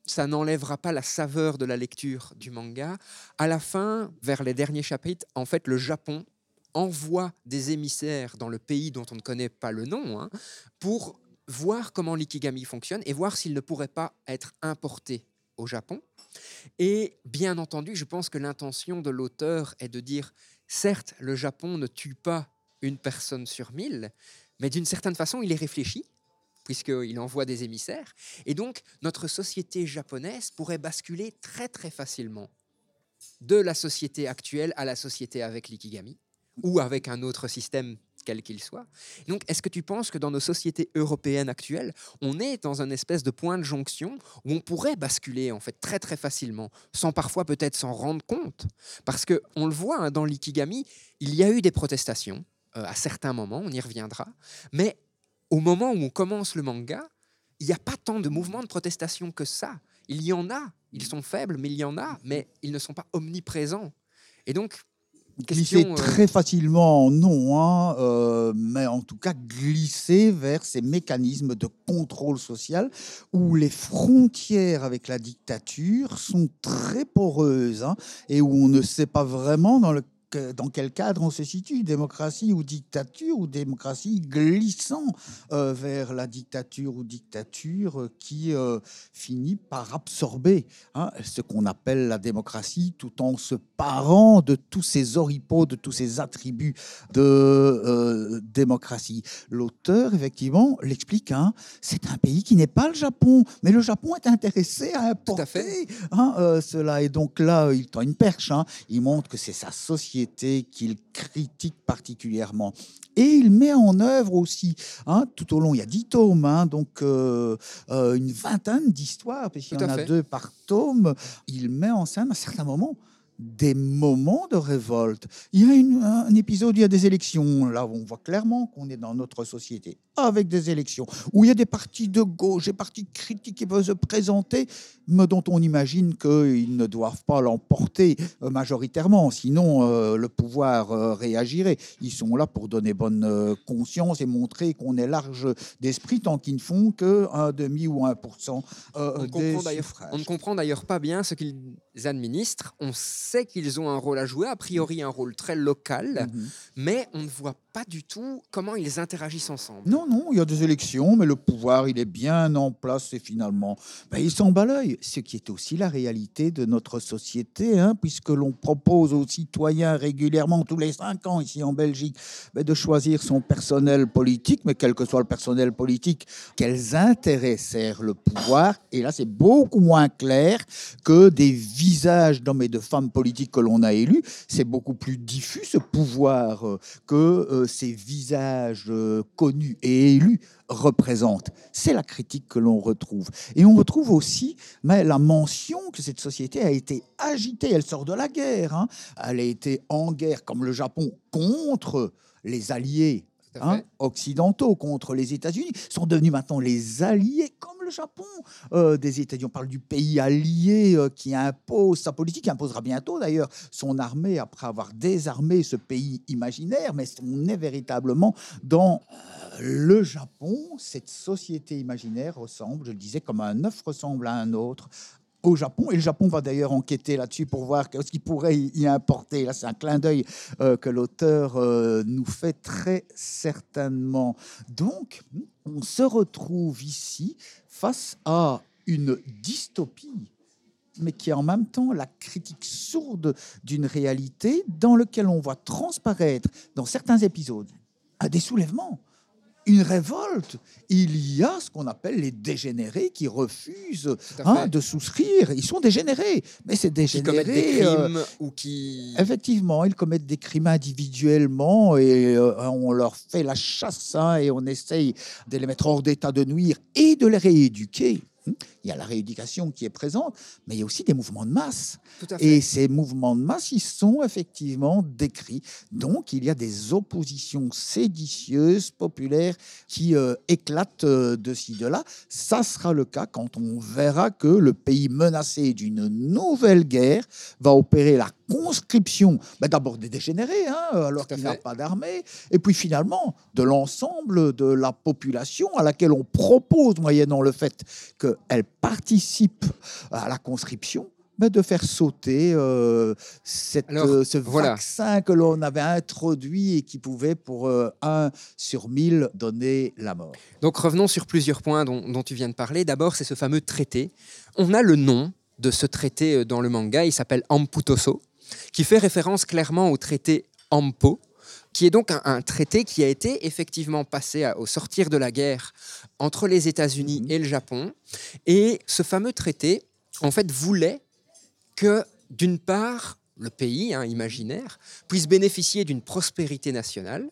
ça n'enlèvera pas la saveur de la lecture du manga. À la fin, vers les derniers chapitres, en fait, le Japon envoie des émissaires dans le pays dont on ne connaît pas le nom hein, pour voir comment l'ikigami fonctionne et voir s'il ne pourrait pas être importé au Japon. Et bien entendu, je pense que l'intention de l'auteur est de dire, certes, le Japon ne tue pas une personne sur mille, mais d'une certaine façon, il est réfléchi, puisqu'il envoie des émissaires. Et donc, notre société japonaise pourrait basculer très très facilement de la société actuelle à la société avec l'ikigami, ou avec un autre système quel qu'il soit. Donc, est-ce que tu penses que dans nos sociétés européennes actuelles, on est dans un espèce de point de jonction où on pourrait basculer en fait très très facilement, sans parfois peut-être s'en rendre compte? Parce que on le voit hein, dans l'ikigami, il y a eu des protestations euh, à certains moments, on y reviendra, mais au moment où on commence le manga, il n'y a pas tant de mouvements de protestation que ça. Il y en a, ils sont faibles, mais il y en a, mais ils ne sont pas omniprésents. Et donc, glisser question, euh, très facilement, non, hein, euh, mais en tout cas glisser vers ces mécanismes de contrôle social où les frontières avec la dictature sont très poreuses hein, et où on ne sait pas vraiment dans le que- dans quel cadre on se situe, démocratie ou dictature, ou démocratie glissant euh, vers la dictature ou dictature qui euh, finit par absorber hein, ce qu'on appelle la démocratie, tout en se parant de tous ces oripeaux, de tous ces attributs de euh, démocratie. L'auteur, effectivement, l'explique, hein, c'est un pays qui n'est pas le Japon, mais le Japon est intéressé à importer à fait. hein, cela. Et donc là, il tend une perche, il montre que c'est sa société qu'il critique particulièrement. Et il met en œuvre aussi, hein, tout au long, il y a dix tomes, hein, donc euh, euh, une vingtaine d'histoires, puisqu'il y Tout en a fait. deux par tome. Il met en scène à certains moments des moments de révolte. Il y a une- un épisode, il y a des élections, là on voit clairement qu'on est dans notre société, avec des élections, où il y a des partis de gauche, des partis critiques qui peuvent se présenter, mais dont on imagine qu'ils ne doivent pas l'emporter euh, majoritairement, sinon euh, le pouvoir euh, réagirait. Ils sont là pour donner bonne conscience et montrer qu'on est large d'esprit tant qu'ils ne font que un demi ou un pour cent on ne comprend d'ailleurs pas bien ce qu'ils administrent. On sait qu'ils ont un rôle à jouer, a priori un rôle très local, Mhm. mais on ne voit pas du tout comment ils interagissent ensemble. Non, non, il y a des élections, mais le pouvoir, il est bien en place et finalement, ben, il s'en bat l'œil. Ce qui est aussi la réalité de notre société, hein, puisque l'on propose aux citoyens régulièrement, tous les cinq ans ici en Belgique, ben, de choisir son personnel politique, mais quel que soit le personnel politique, quels intérêts sert le pouvoir. Et là, c'est beaucoup moins clair que des visages d'hommes et de femmes politiques que l'on a élus. C'est beaucoup plus diffus, ce pouvoir, euh, que ces visages euh, connus et élus représentent. C'est la critique que l'on retrouve. Et on retrouve aussi mais, la mention que cette société a été agitée. Elle sort de la guerre. hein. Elle a été en guerre, comme le Japon, contre les alliés hein, occidentaux, contre les États-Unis, sont devenus maintenant les alliés, comme le Japon, euh, des États-Unis. On parle du pays allié euh, qui impose sa politique, qui imposera bientôt d'ailleurs son armée après avoir désarmé ce pays imaginaire, mais on est véritablement dans euh, le Japon? Cette société imaginaire ressemble, je le disais, comme un œuf ressemble à un autre au Japon. Et le Japon va d'ailleurs enquêter là-dessus pour voir ce qu'il pourrait y importer. Là, c'est un clin d'œil que l'auteur nous fait très certainement. Donc, on se retrouve ici face à une dystopie mais qui est en même temps la critique sourde d'une réalité dans laquelle on voit transparaître dans certains épisodes des soulèvements, une révolte. Il y a ce qu'on appelle les dégénérés qui refusent hein, de souscrire. Ils sont dégénérés, mais c'est qui dégénérés. commettent des euh, ou qui... Effectivement, ils commettent des crimes individuellement et euh, on leur fait la chasse hein, et on essaye de les mettre hors d'état de nuire et de les rééduquer. Hum, Il y a la rééducation qui est présente, mais il y a aussi des mouvements de masse. Et ces mouvements de masse, ils sont effectivement décrits. Donc, il y a des oppositions séditieuses, populaires, qui euh, éclatent euh, de ci, de là. Ça sera le cas quand on verra que le pays menacé d'une nouvelle guerre va opérer la conscription, ben, d'abord des dégénérés, hein, alors Tout à qu'il n'a fait. pas d'armée, et puis finalement de l'ensemble de la population à laquelle on propose, moyennant le fait qu'elle participe à la conscription, bah, de faire sauter euh, cette, Alors, euh, ce voilà. vaccin que l'on avait introduit et qui pouvait, pour euh, 1 sur 1000, donner la mort. Donc revenons sur plusieurs points dont, dont tu viens de parler. D'abord, c'est ce fameux traité. On a le nom de ce traité euh, dans le manga, il s'appelle Amputoso, qui fait référence clairement au traité Ampo, qui est donc un, un traité qui a été effectivement passé à- au sortir de la guerre entre les États-Unis Mhm. et le Japon. Et ce fameux traité, en fait, voulait que, d'une part, le pays hein, imaginaire puisse bénéficier d'une prospérité nationale.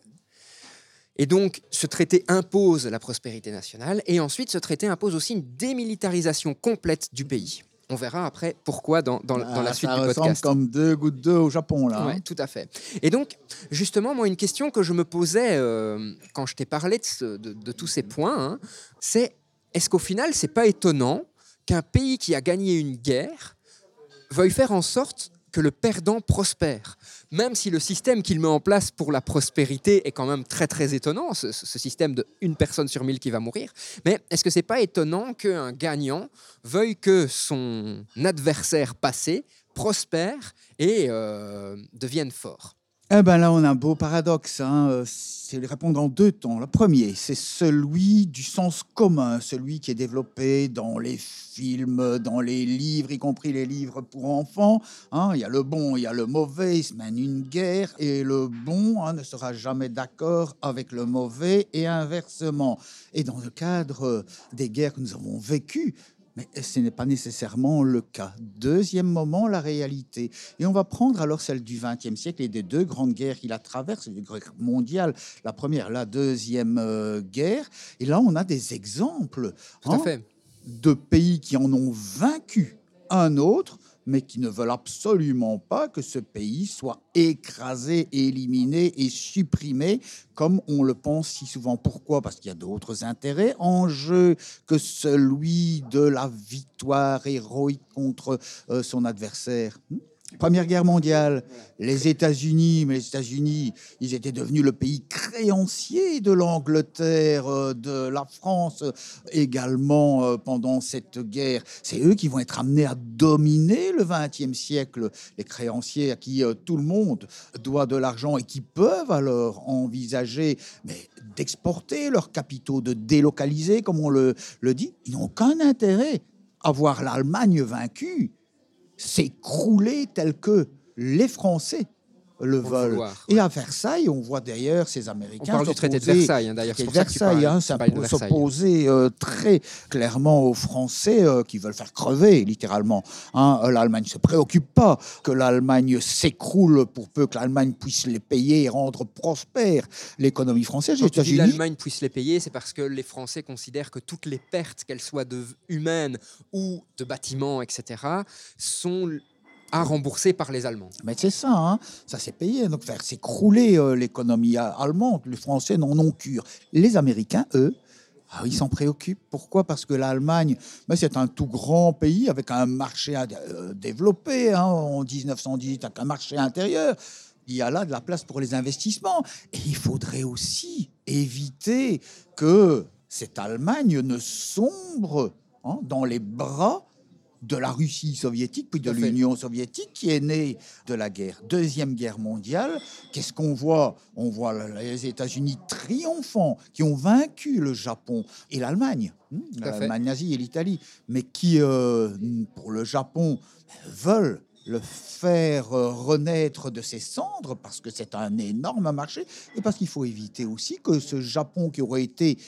Et donc, ce traité impose la prospérité nationale. Et ensuite, ce traité impose aussi une démilitarisation complète du pays. On verra après pourquoi dans, dans- dans la Ah, suite ça du ressemble podcast. comme deux gouttes d'eau au Japon, là. hein. Ouais, tout à fait. Et donc, justement, moi, une question que je me posais euh, quand je t'ai parlé de, ce- de- de tous ces points, hein, c'est est-ce qu'au final, c'est pas étonnant qu'un pays qui a gagné une guerre veuille faire en sorte que le perdant prospère, même si le système qu'il met en place pour la prospérité est quand même très très étonnant, ce, système de personne sur mille qui va mourir. Mais est-ce que c'est pas étonnant qu'un gagnant veuille que son adversaire passé prospère et euh, devienne fort? Eh ben là, on a un beau paradoxe. Hein. euh, C'est répondre en deux temps. Le premier, c'est celui du sens commun, celui qui est développé dans les films, dans les livres, y compris les livres pour enfants. hein. Il y a le bon, il y a le mauvais, ils se mènent une guerre, et le bon hein, ne sera jamais d'accord avec le mauvais, et inversement. Et dans le cadre des guerres que nous avons vécues, mais ce n'est pas nécessairement le cas. Deuxième moment, la réalité. Et on va prendre alors celle du XXe siècle et des deux grandes guerres qui la traversent, les guerres mondiales, la première, la deuxième euh, guerre. Et là, on a des exemples Tout à hein, fait. de pays qui en ont vaincu un autre, mais qui ne veulent absolument pas que ce pays soit écrasé, éliminé et supprimé, comme on le pense si souvent. Pourquoi? Parce qu'il y a d'autres intérêts en jeu que celui de la victoire héroïque contre euh, son adversaire. Première guerre mondiale, les États-Unis, mais les États-Unis, ils étaient devenus le pays créancier de l'Angleterre, euh, de la France également euh, pendant cette guerre. C'est eux qui vont être amenés à dominer le XXe siècle, les créanciers à qui euh, tout le monde doit de l'argent et qui peuvent alors envisager mais, d'exporter leurs capitaux, de délocaliser, comme on le, le dit. Ils n'ont aucun intérêt à voir l'Allemagne vaincue s'écrouler tel que les Français le vouloir, Et à Versailles, on voit d'ailleurs ces Américains. On parle du traité de Versailles, hein, d'ailleurs. C'est Versailles, hein, s'opposer euh, très clairement aux Français euh, qui veulent faire crever, littéralement. hein. Euh, L'Allemagne ne se préoccupe pas que l'Allemagne s'écroule pour peu que l'Allemagne puisse les payer et rendre prospère l'économie française. Quand tu l'Allemagne puisse les payer, c'est parce que les Français considèrent que toutes les pertes, qu'elles soient de humaines ou de bâtiments, etc., sont à rembourser par les Allemands. Mais c'est ça, hein. ça s'est payé. Donc faire s'écrouler euh, l'économie allemande, les Français n'en ont cure. Les Américains, eux, ah, ils s'en préoccupent. Pourquoi? Parce que l'Allemagne, mais c'est un tout grand pays avec un marché euh, développé hein, en 1918, avec un marché intérieur. Il y a là de la place pour les investissements. Et il faudrait aussi éviter que cette Allemagne ne sombre hein, dans les bras de la Russie soviétique, puis de l'Union soviétique, qui est née de la guerre. Deuxième guerre mondiale, qu'est-ce qu'on voit? On voit les États-Unis triomphants, qui ont vaincu le Japon et l'Allemagne, hein, l'Allemagne nazie et l'Italie, mais qui, euh, pour le Japon, veulent le faire euh, renaître de ses cendres parce que c'est un énorme marché et parce qu'il faut éviter aussi que ce Japon qui aurait été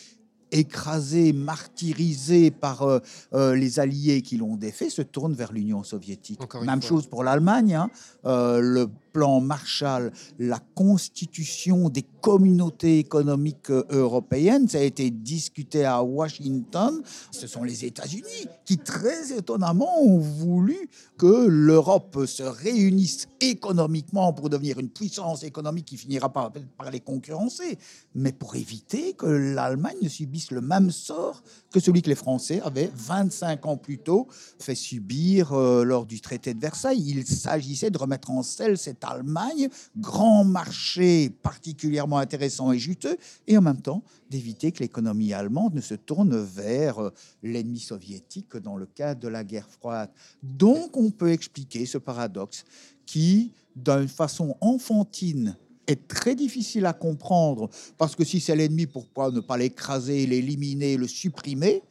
écrasé, martyrisé par euh, euh, les alliés qui l'ont défait, se tourne vers l'Union soviétique. Même fois. chose pour l'Allemagne. hein. Euh, le plan Marshall, la constitution des communautés économiques euh, européennes, ça a été discuté à Washington. Ce sont les États-Unis qui, très étonnamment, ont voulu que l'Europe se réunisse économiquement pour devenir une puissance économique qui finira par, les concurrencer, mais pour éviter que l'Allemagne ne subisse le même sort que celui que les Français avaient 25 ans plus tôt fait subir euh, lors du traité de Versailles. Il s'agissait de remettre en selle cette Allemagne, grand marché particulièrement intéressant et juteux, et en même temps d'éviter que l'économie allemande ne se tourne vers euh, l'ennemi soviétique dans le cadre de la guerre froide. Donc on peut expliquer ce paradoxe qui, d'une façon enfantine, est très difficile à comprendre, parce que si c'est l'ennemi, pourquoi ne pas l'écraser, l'éliminer, le supprimer?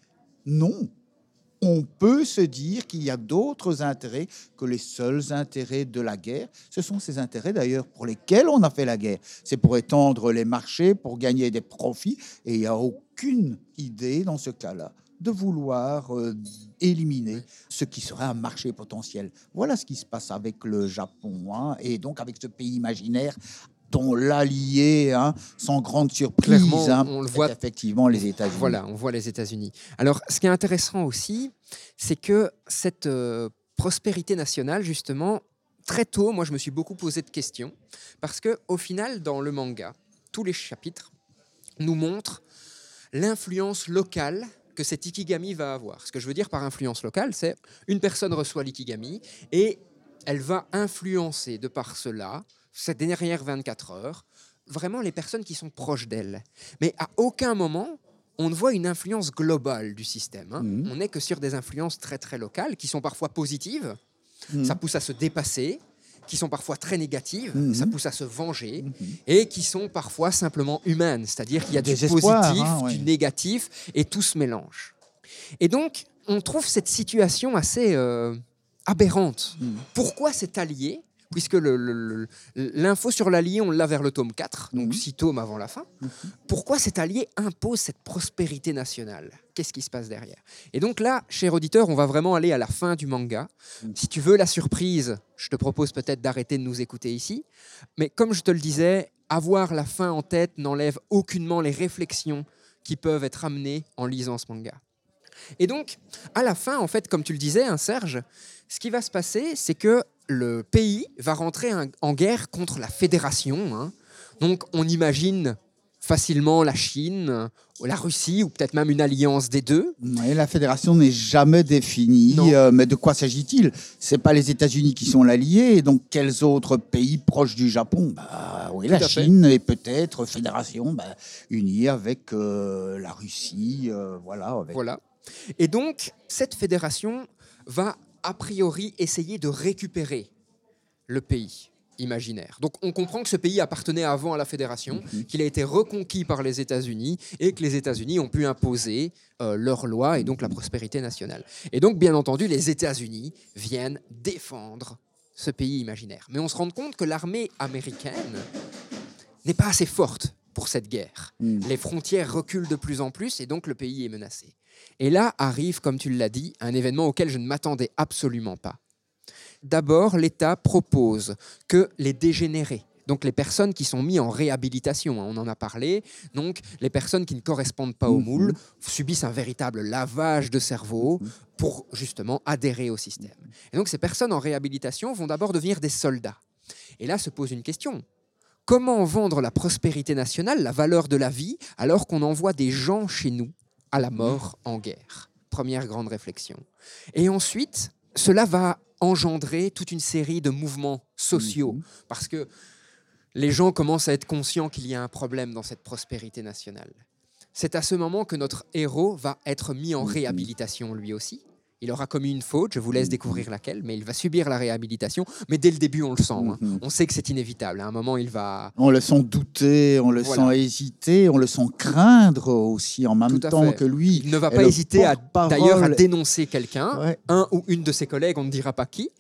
Non. On peut se dire qu'il y a d'autres intérêts que les seuls intérêts de la guerre. Ce sont ces intérêts d'ailleurs pour lesquels on a fait la guerre. C'est pour étendre les marchés, pour gagner des profits, et il n'y a aucune idée dans ce cas-là de vouloir euh, éliminer ce qui serait un marché potentiel. Voilà ce qui se passe avec le Japon, hein, et donc avec ce pays imaginaire dont l'allié, hein, sans grande surprise, Clairement, hein, on le voit- effectivement les États-Unis. Voilà, on voit les États-Unis. Alors, ce qui est intéressant aussi, c'est que cette euh, prospérité nationale, justement, très tôt, moi, je me suis beaucoup posé de questions, parce que au final, dans le manga, tous les chapitres nous montrent l'influence locale que cet ikigami va avoir. Ce que je veux dire par influence locale, c'est une personne reçoit l'ikigami et elle va influencer de par cela, cette dernière 24 heures, vraiment les personnes qui sont proches d'elle. Mais à aucun moment, on ne voit une influence globale du système. hein. Mhm. On n'est que sur des influences très très locales qui sont parfois positives, Mhm. ça pousse à se dépasser, qui sont parfois très négatives, Mhm. ça pousse à se venger, et qui sont parfois simplement humaines, c'est-à-dire qu'il y a du Des espoirs, positif, hein, ouais. du négatif, et tout se mélange. Et donc, on trouve cette situation assez euh, aberrante. Pourquoi cet allié Puisque l'info sur l'allié, on l'a vers le tome 4, donc Mhm. six tomes avant la fin. Pourquoi cet allié impose cette prospérité nationale? Qu'est-ce qui se passe derrière? Et donc là, cher auditeur, on va vraiment aller à la fin du manga. Si tu veux la surprise, je te propose peut-être d'arrêter de nous écouter ici. Mais comme je te le disais, avoir la fin en tête n'enlève aucunement les réflexions qui peuvent être amenées en lisant ce manga. Et donc, à la fin, en fait, comme tu le disais, hein, Serge, ce qui va se passer, c'est que le pays va rentrer en- guerre contre la fédération. hein. Donc, on imagine facilement la Chine, la Russie, ou peut-être même une alliance des deux. Ouais, la fédération n'est jamais définie, euh, mais de quoi s'agit-il? C'est pas les États-Unis qui sont l'allié, donc quels autres pays proches du Japon? Bah oui, la à fait. Chine et peut-être fédération bah, unie avec euh, la Russie, euh, voilà. Avec... Voilà. Et donc, cette fédération va a priori essayer de récupérer le pays imaginaire. Donc on comprend que ce pays appartenait avant à la fédération, qu'il a été reconquis par les États-Unis et que les États-Unis ont pu imposer euh, leurs lois et donc la prospérité nationale. Et donc bien entendu, les États-Unis viennent défendre ce pays imaginaire. Mais on se rend compte que l'armée américaine n'est pas assez forte pour cette guerre. Mm. Les frontières reculent de plus en plus et donc le pays est menacé. Et là arrive, comme tu l'as dit, un événement auquel je ne m'attendais absolument pas. D'abord, l'État propose que les dégénérés, donc les personnes qui sont mises en réhabilitation, hein, on en a parlé, donc les personnes qui ne correspondent pas au Mhm. moule, subissent un véritable lavage de cerveau pour justement adhérer au système. Et donc ces personnes en réhabilitation vont d'abord devenir des soldats. Et là se pose une question. Comment vendre la prospérité nationale, la valeur de la vie, alors qu'on envoie des gens chez nous à la mort en guerre Première grande réflexion. Et ensuite, cela va engendrer toute une série de mouvements sociaux, Mhm. parce que les gens commencent à être conscients qu'il y a un problème dans cette prospérité nationale. C'est à ce moment que notre héros va être mis en réhabilitation lui aussi. Il aura commis une faute, je vous laisse découvrir laquelle, mais il va subir la réhabilitation. Mais dès le début, on le sent. hein. Mhm. On sait que c'est inévitable. À un moment, il va, On le sent douter, on le Voilà. sent hésiter, on le sent craindre aussi en même temps que lui. il ne va pas hésiter d'ailleurs à dénoncer quelqu'un, Ouais. un ou une de ses collègues, on ne dira pas qui,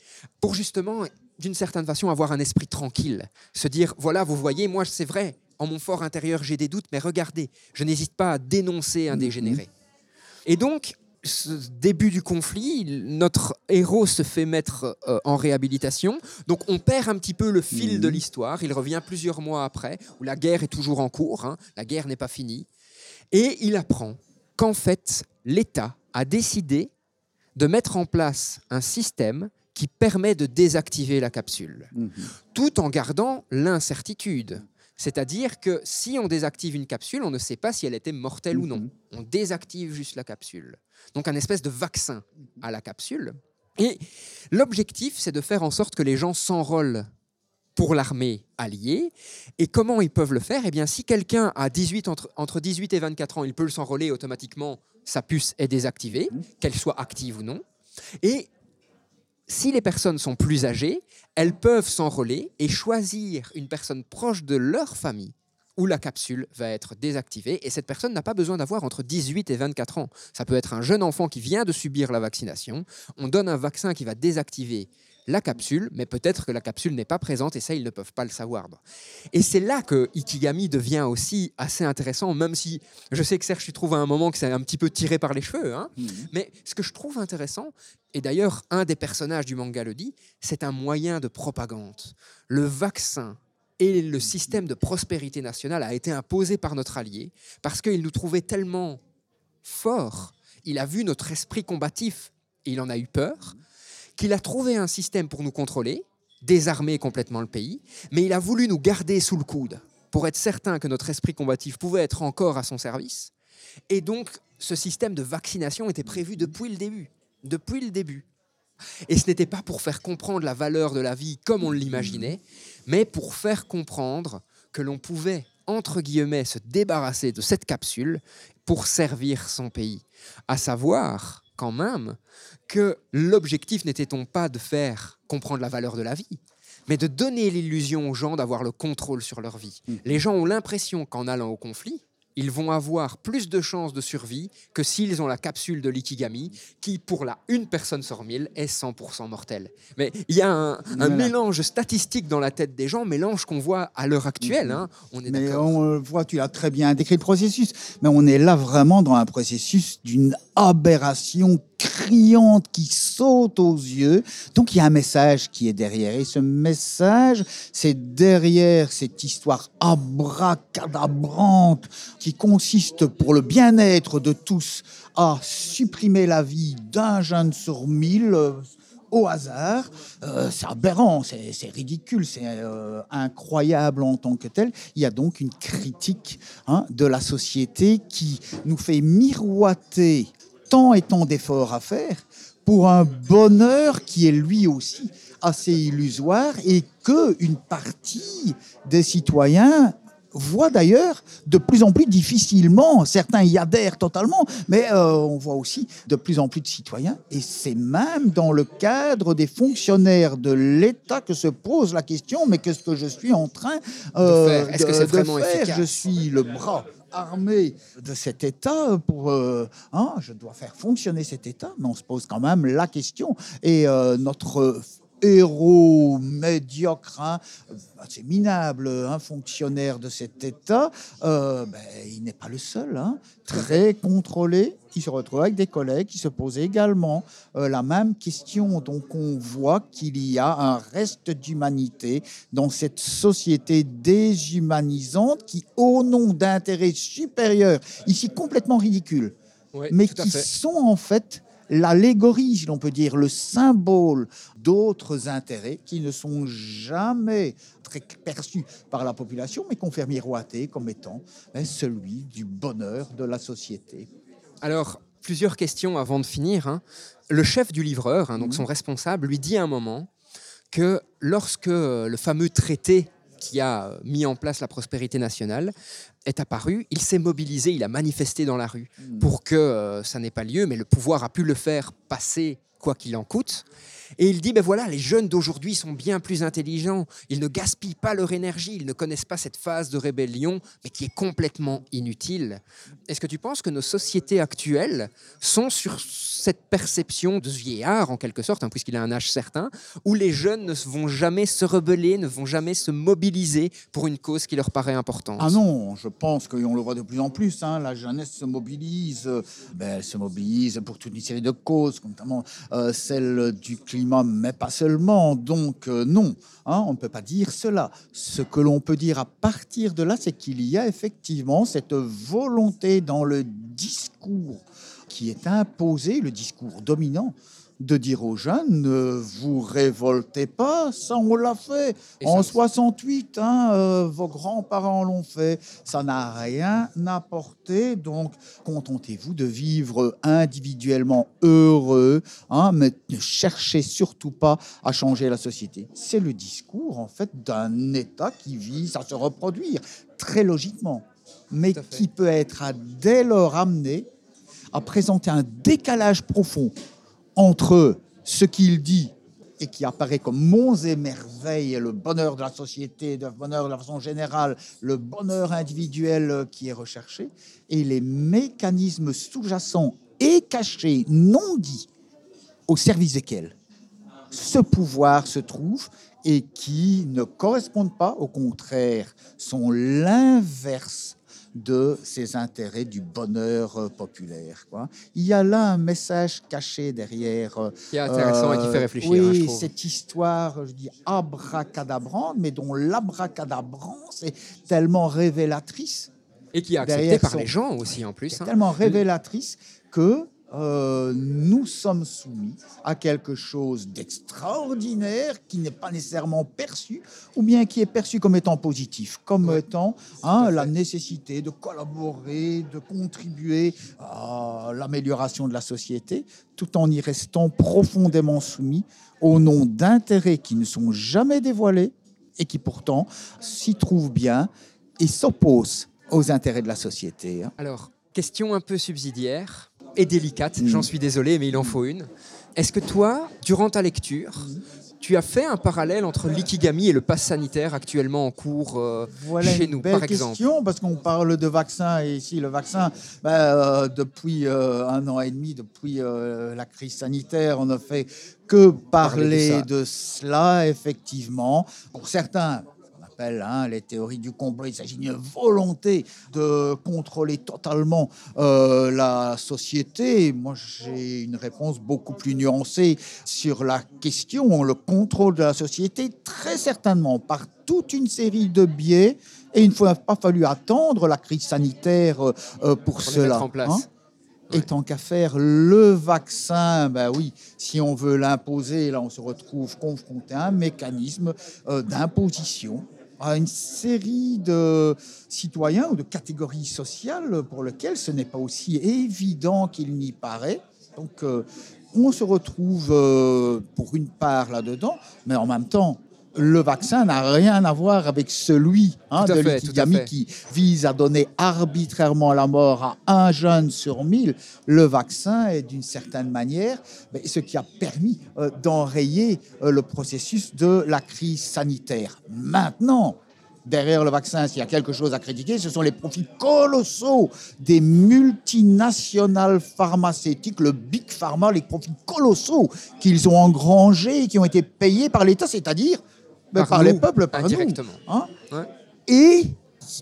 pour justement, d'une certaine façon, avoir un esprit tranquille, se dire voilà, vous voyez, moi, c'est vrai, en mon fort intérieur, j'ai des doutes, mais regardez, je n'hésite pas à dénoncer un Mhm. dégénéré. Et donc, ce début du conflit, notre héros se fait mettre euh, en réhabilitation. Donc, on perd un petit peu le fil Mhm. de l'histoire. Il revient plusieurs mois après, où la guerre est toujours en cours. hein. La guerre n'est pas finie. Et il apprend qu'en fait, l'État a décidé de mettre en place un système qui permet de désactiver la capsule, Mhm. tout en gardant l'incertitude. C'est-à-dire que si on désactive une capsule, on ne sait pas si elle était mortelle ou non. Mhm. On désactive juste la capsule. Donc un espèce de vaccin à la capsule. Et l'objectif, c'est de faire en sorte que les gens s'enrôlent pour l'armée alliée. Et comment ils peuvent le faire? Eh bien, si quelqu'un a 18, entre, entre 18 et 24 ans, il peut s'enrôler automatiquement, sa puce est désactivée, qu'elle soit active ou non. Et si les personnes sont plus âgées, elles peuvent s'enrôler et choisir une personne proche de leur famille où la capsule va être désactivée et cette personne n'a pas besoin d'avoir entre 18 et 24 ans. Ça peut être un jeune enfant qui vient de subir la vaccination. On donne un vaccin qui va désactiver la capsule, mais peut-être que la capsule n'est pas présente et ça, ils ne peuvent pas le savoir. Et c'est là que Ikigami devient aussi assez intéressant, même si je sais que Serge, tu trouves à un moment que c'est un petit peu tiré par les cheveux. Hein. Mhm. Mais ce que je trouve intéressant, et d'ailleurs un des personnages du manga le dit, c'est un moyen de propagande. Le vaccin et le système de prospérité nationale a été imposé par notre allié parce qu'il nous trouvait tellement forts. Il a vu notre esprit combatif et il en a eu peur qu'il a trouvé un système pour nous contrôler, désarmer complètement le pays, mais il a voulu nous garder sous le coude pour être certain que notre esprit combatif pouvait être encore à son service. Et donc, ce système de vaccination était prévu depuis le début. Depuis le début. Et ce n'était pas pour faire comprendre la valeur de la vie comme on l'imaginait, mais pour faire comprendre que l'on pouvait, entre guillemets, se débarrasser de cette capsule pour servir son pays. À savoir, quand même, que l'objectif n'était on pas de faire comprendre la valeur de la vie, mais de donner l'illusion aux gens d'avoir le contrôle sur leur vie. Les gens ont l'impression qu'en allant au conflit, ils vont avoir plus de chances de survie que s'ils ont la capsule de l'ikigami, qui pour la une personne sur mille est 100% mortelle. Mais il y a un, un Voilà. mélange statistique dans la tête des gens, mélange qu'on voit à l'heure actuelle. hein. On est Mais on euh, voit, tu as très bien décrit le processus, mais on est là vraiment dans un processus d'une aberration criante qui saute aux yeux. Donc il y a un message qui est derrière. Et ce message, c'est derrière cette histoire abracadabrante qui consiste pour le bien-être de tous à supprimer la vie d'un jeune sur mille. euh, au hasard, Euh, c'est aberrant, c'est ridicule, c'est euh, incroyable en tant que tel. Il y a donc une critique hein, de la société qui nous fait miroiter tant et tant d'efforts à faire pour un bonheur qui est lui aussi assez illusoire et que une partie des citoyens voit d'ailleurs de plus en plus difficilement. Certains y adhèrent totalement, mais euh, on voit aussi de plus en plus de citoyens. Et c'est même dans le cadre des fonctionnaires de l'État que se pose la question, mais qu'est-ce que je suis en train euh, faire? Est-ce que c'est de vraiment faire? efficace? Je suis le bras armé de cet État pour... euh, hein, je dois faire fonctionner cet État, mais on se pose quand même la question. Et euh, notre héros médiocre, hein, assez minable, un fonctionnaire de cet État, euh, ben, il n'est pas le seul. hein. très contrôlé, il se retrouve avec des collègues qui se posent également euh, la même question. Donc on voit qu'il y a un reste d'humanité dans cette société déshumanisante qui, au nom d'intérêts supérieurs, ici complètement ridicules, Ouais, mais qui fait. sont en fait l'allégorie, si l'on peut dire, le symbole d'autres intérêts qui ne sont jamais très perçus par la population, mais qu'on fait miroiter comme étant ben, celui du bonheur de la société. Alors, plusieurs questions avant de finir. hein. Le chef du livreur, hein, donc son responsable, lui dit à un moment que lorsque le fameux traité qui a euh, mis en place la prospérité nationale est apparu, il s'est mobilisé, il a manifesté dans la rue pour que euh, ça n'ait pas lieu, mais le pouvoir a pu le faire passer quoi qu'il en coûte. Et il dit, ben voilà, les jeunes d'aujourd'hui sont bien plus intelligents, ils ne gaspillent pas leur énergie, ils ne connaissent pas cette phase de rébellion, mais qui est complètement inutile. Est-ce que tu penses que nos sociétés actuelles sont sur cette perception de ce vieillard, en quelque sorte, hein, puisqu'il a un âge certain, où les jeunes ne vont jamais se rebeller, ne vont jamais se mobiliser pour une cause qui leur paraît importante Ah non, je pense qu'on le voit de plus en plus. hein, la jeunesse se mobilise. ben, elle se mobilise pour toute une série de causes, notamment euh, celle du climat, mais pas seulement. Donc euh, non, hein, on ne peut pas dire cela. Ce que l'on peut dire à partir de là, c'est qu'il y a effectivement cette volonté dans le discours qui est imposé, le discours dominant, de dire aux jeunes ne vous révoltez pas, ça on l'a fait. Et en ça- 68, hein, euh, vos grands-parents l'ont fait, ça n'a rien apporté, donc contentez-vous de vivre individuellement heureux, hein, mais ne cherchez surtout pas à changer la société. C'est le discours en fait d'un État qui vise à se reproduire très logiquement, mais qui peut être à dès lors amené à présenter un décalage profond entre ce qu'il dit et qui apparaît comme monts et merveilles, le bonheur de la société, le bonheur de la façon générale, le bonheur individuel qui est recherché, et les mécanismes sous-jacents et cachés, non dits, au service desquels ce pouvoir se trouve et qui ne correspondent pas, au contraire, sont l'inverse de ces intérêts du bonheur euh, populaire. Quoi. Il y a là un message caché derrière. euh, Qui est intéressant et qui fait réfléchir, Oui, hein, je trouve. cette histoire, je dis abracadabrante, mais dont l'abracadabrance est tellement révélatrice Et qui est accepté Derrière par son- les gens aussi en plus. hein. tellement révélatrice que euh, nous sommes soumis à quelque chose d'extraordinaire qui n'est pas nécessairement perçu, ou bien qui est perçu comme étant positif, comme étant hein, la nécessité de collaborer, de contribuer à l'amélioration de la société, tout en y restant profondément soumis au nom d'intérêts qui ne sont jamais dévoilés et qui pourtant s'y trouvent bien et s'opposent aux intérêts de la société. hein. Alors, question un peu subsidiaire et délicate, Mm. j'en suis désolé, mais il en faut une. Est-ce que toi, durant ta lecture, Mm. tu as fait un parallèle entre l'ikigami et le pass sanitaire actuellement en cours euh, Voilà chez une nous, belle par exemple? question, parce qu'on parle de vaccin, et ici, le vaccin, ben, euh, depuis euh, un an et demi, depuis la crise sanitaire, on ne fait que Parler parler de de, cela, effectivement. Pour certains, hein, les théories du complot, il s'agit d'une volonté de contrôler totalement euh, la société. Moi, j'ai une réponse beaucoup plus nuancée sur la question. Le contrôle de la société, très certainement, par toute une série de biais. Et il ne faut pas fallu attendre la crise sanitaire euh, euh, pour, pour cela. en place hein. Et tant qu'à faire, le vaccin, ben oui, si on veut l'imposer, là on se retrouve confronté à un mécanisme euh, d'imposition à une série de citoyens ou de catégories sociales pour lesquelles ce n'est pas aussi évident qu'il n'y paraît. Donc euh, on se retrouve euh, pour une part là-dedans, mais en même temps, le vaccin n'a rien à voir avec celui hein, de l'épidémie qui vise à donner arbitrairement la mort à un jeune sur mille. Le vaccin est d'une certaine manière ben, ce qui a permis euh, d'enrayer euh, le processus de la crise sanitaire. Maintenant, derrière le vaccin, s'il y a quelque chose à critiquer, ce sont les profits colossaux des multinationales pharmaceutiques, le big pharma, les profits colossaux qu'ils ont engrangés et qui ont été payés par l'État, c'est-à-dire ben, Par les peuples, par nous. hein Ouais. et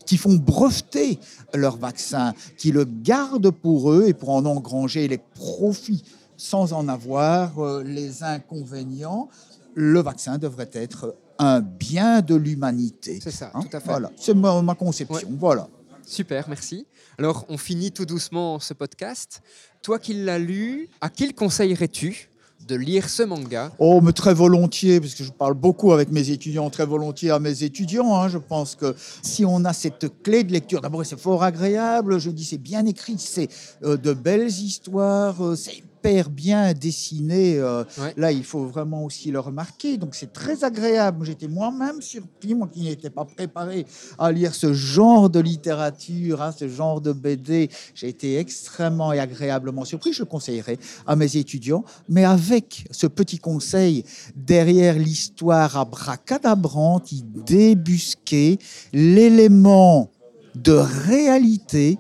qui font breveter leur vaccin, qui le gardent pour eux et pour en engranger les profits sans en avoir euh, les inconvénients. Le vaccin devrait être un bien de l'humanité. C'est ça, Hein tout à fait. Voilà, c'est ma, ma conception. Voilà. Super, merci. Alors, on finit tout doucement ce podcast. Toi qui l'as lu, à qui le conseillerais-tu? De lire ce manga Oh, mais très volontiers, parce que je parle beaucoup avec mes étudiants, très volontiers à mes étudiants. hein. Je pense que si on a cette clé de lecture, d'abord c'est fort agréable, je dis c'est bien écrit, c'est euh, de belles histoires, euh, c'est hyper bien dessiné. euh, Ouais. Là, il faut vraiment aussi le remarquer. Donc c'est très agréable. J'étais moi-même surpris, moi qui n'étais pas préparé à lire ce genre de littérature, hein, ce genre de BD. J'ai été extrêmement et agréablement surpris. Je le conseillerais à mes étudiants, mais avec ce petit conseil derrière l'histoire abracadabrante, il débusquait l'élément de réalité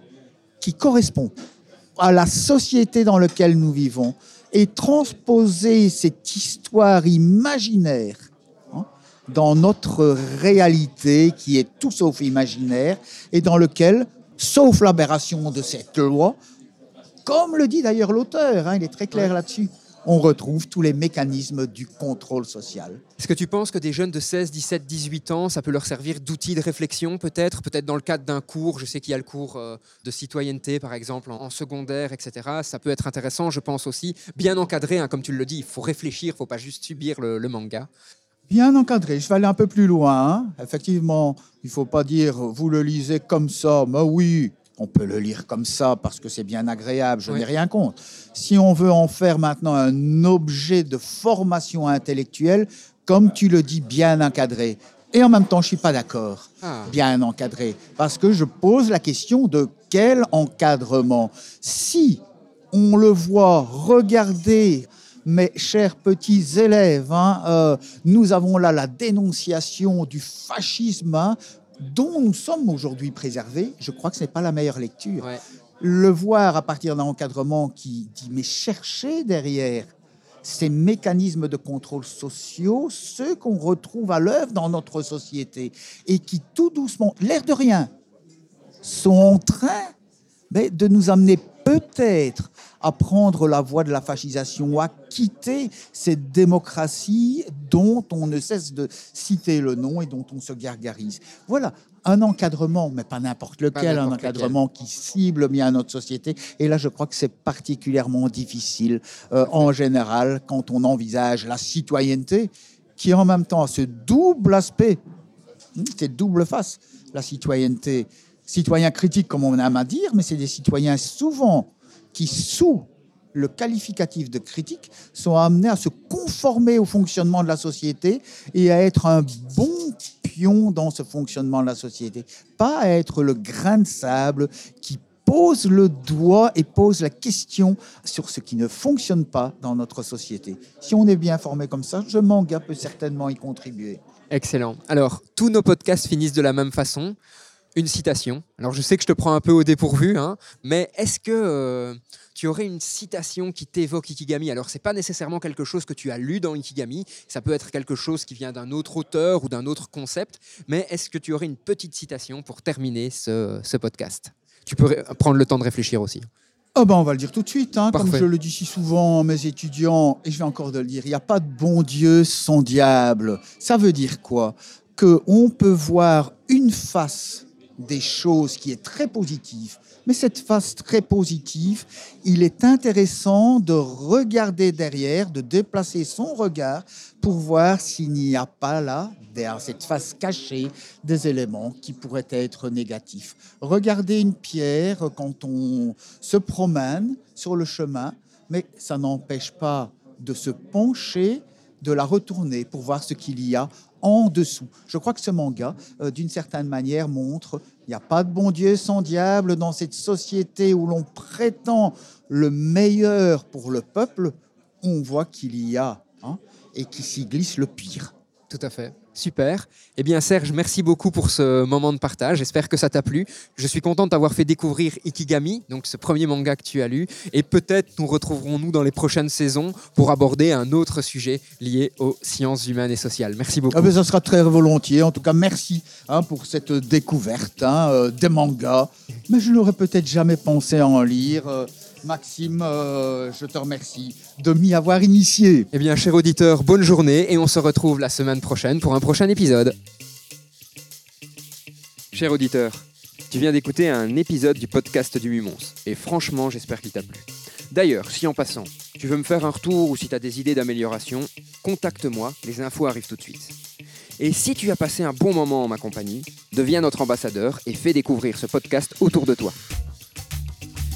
qui correspond à la société dans laquelle nous vivons et transposer cette histoire imaginaire hein, dans notre réalité qui est tout sauf imaginaire et dans lequel, sauf l'aberration de cette loi, comme le dit d'ailleurs l'auteur, hein, il est très clair là-dessus, on retrouve tous les mécanismes du contrôle social. Est-ce que tu penses que des jeunes de 16, 17, 18 ans, ça peut leur servir d'outil de réflexion peut-être? Peut-être dans le cadre d'un cours, je sais qu'il y a le cours euh, de citoyenneté par exemple en, secondaire, etc. Ça peut être intéressant, je pense aussi, bien encadré, hein, comme tu le dis, il faut réfléchir, il ne faut pas juste subir le, manga. Bien encadré, je vais aller un peu plus loin. Hein. Effectivement, il ne faut pas dire vous le lisez comme ça, mais oui, on peut le lire comme ça parce que c'est bien agréable, je n'ai rien contre. Si on veut en faire maintenant un objet de formation intellectuelle, comme tu le dis, bien encadré. Et en même temps, je ne suis pas d'accord, ah. bien encadré, parce que je pose la question de quel encadrement. Si on le voit, regardez, mes chers petits élèves, hein, euh, nous avons là la dénonciation du fascisme, hein, dont nous sommes aujourd'hui préservés, je crois que ce n'est pas la meilleure lecture. Le voir à partir d'un encadrement qui dit mais cherchez derrière ces mécanismes de contrôle sociaux, ceux qu'on retrouve à l'œuvre dans notre société et qui tout doucement, l'air de rien, sont en train de nous amener peut-être à prendre la voie de la fascisation, à quitter cette démocratie dont on ne cesse de citer le nom et dont on se gargarise. Voilà, un encadrement, mais pas n'importe lequel, un encadrement qui cible bien notre société. Et là, je crois que c'est particulièrement difficile euh, en général quand on envisage la citoyenneté, qui en même temps a ce double aspect, hmm, cette double face, la citoyenneté. Citoyens critiques, comme on aime à dire, mais c'est des citoyens souvent qui, sous le qualificatif de critique, sont amenés à se conformer au fonctionnement de la société et à être un bon pion dans ce fonctionnement de la société. Pas à être le grain de sable qui pose le doigt et pose la question sur ce qui ne fonctionne pas dans notre société. Si on est bien formé comme ça, je manga peut certainement y contribuer. Excellent. Alors, tous nos podcasts finissent de la même façon une citation. Alors je sais que je te prends un peu au dépourvu, hein, mais est-ce que euh, tu aurais une citation qui t'évoque Ikigami? Alors c'est pas nécessairement quelque chose que tu as lu dans Ikigami, ça peut être quelque chose qui vient d'un autre auteur ou d'un autre concept, mais est-ce que tu aurais une petite citation pour terminer ce, podcast? Tu peux prendre le temps de réfléchir aussi. Oh ben on va le dire tout de suite, hein, comme je le dis si souvent à mes étudiants, et je vais encore de le dire, il n'y a pas de bon Dieu sans diable. Ça veut dire quoi? Que on peut voir une face des choses qui est très positive. Mais cette face très positive, il est intéressant de regarder derrière, de déplacer son regard pour voir s'il n'y a pas là, derrière cette face cachée, des éléments qui pourraient être négatifs. Regarder une pierre quand on se promène sur le chemin, mais ça n'empêche pas de se pencher, de la retourner pour voir ce qu'il y a en dessous. Je crois que ce manga, euh, d'une certaine manière, montre il n'y a pas de bon Dieu sans diable dans cette société où l'on prétend le meilleur pour le peuple. On voit qu'il y a hein, et qui s'y glisse le pire. Tout à fait. Super. Eh bien, Serge, merci beaucoup pour ce moment de partage. J'espère que ça t'a plu. Je suis content de t'avoir fait découvrir Ikigami, donc ce premier manga que tu as lu. Et peut-être nous retrouverons-nous dans les prochaines saisons pour aborder un autre sujet lié aux sciences humaines et sociales. Merci beaucoup. Ah ben, ça sera très volontiers. En tout cas, merci hein, pour cette découverte hein, euh, des mangas. Mais je n'aurais peut-être jamais pensé en lire. Euh, Maxime, euh, je te remercie de m'y avoir initié. Eh bien, cher auditeur, bonne journée et on se retrouve la semaine prochaine pour un prochain épisode. Cher auditeur, tu viens d'écouter un épisode du podcast du Mumons et franchement, j'espère qu'il t'a plu. D'ailleurs, si en passant, tu veux me faire un retour ou si tu as des idées d'amélioration, contacte-moi, les infos arrivent tout de suite. Et si tu as passé un bon moment en ma compagnie, deviens notre ambassadeur et fais découvrir ce podcast autour de toi.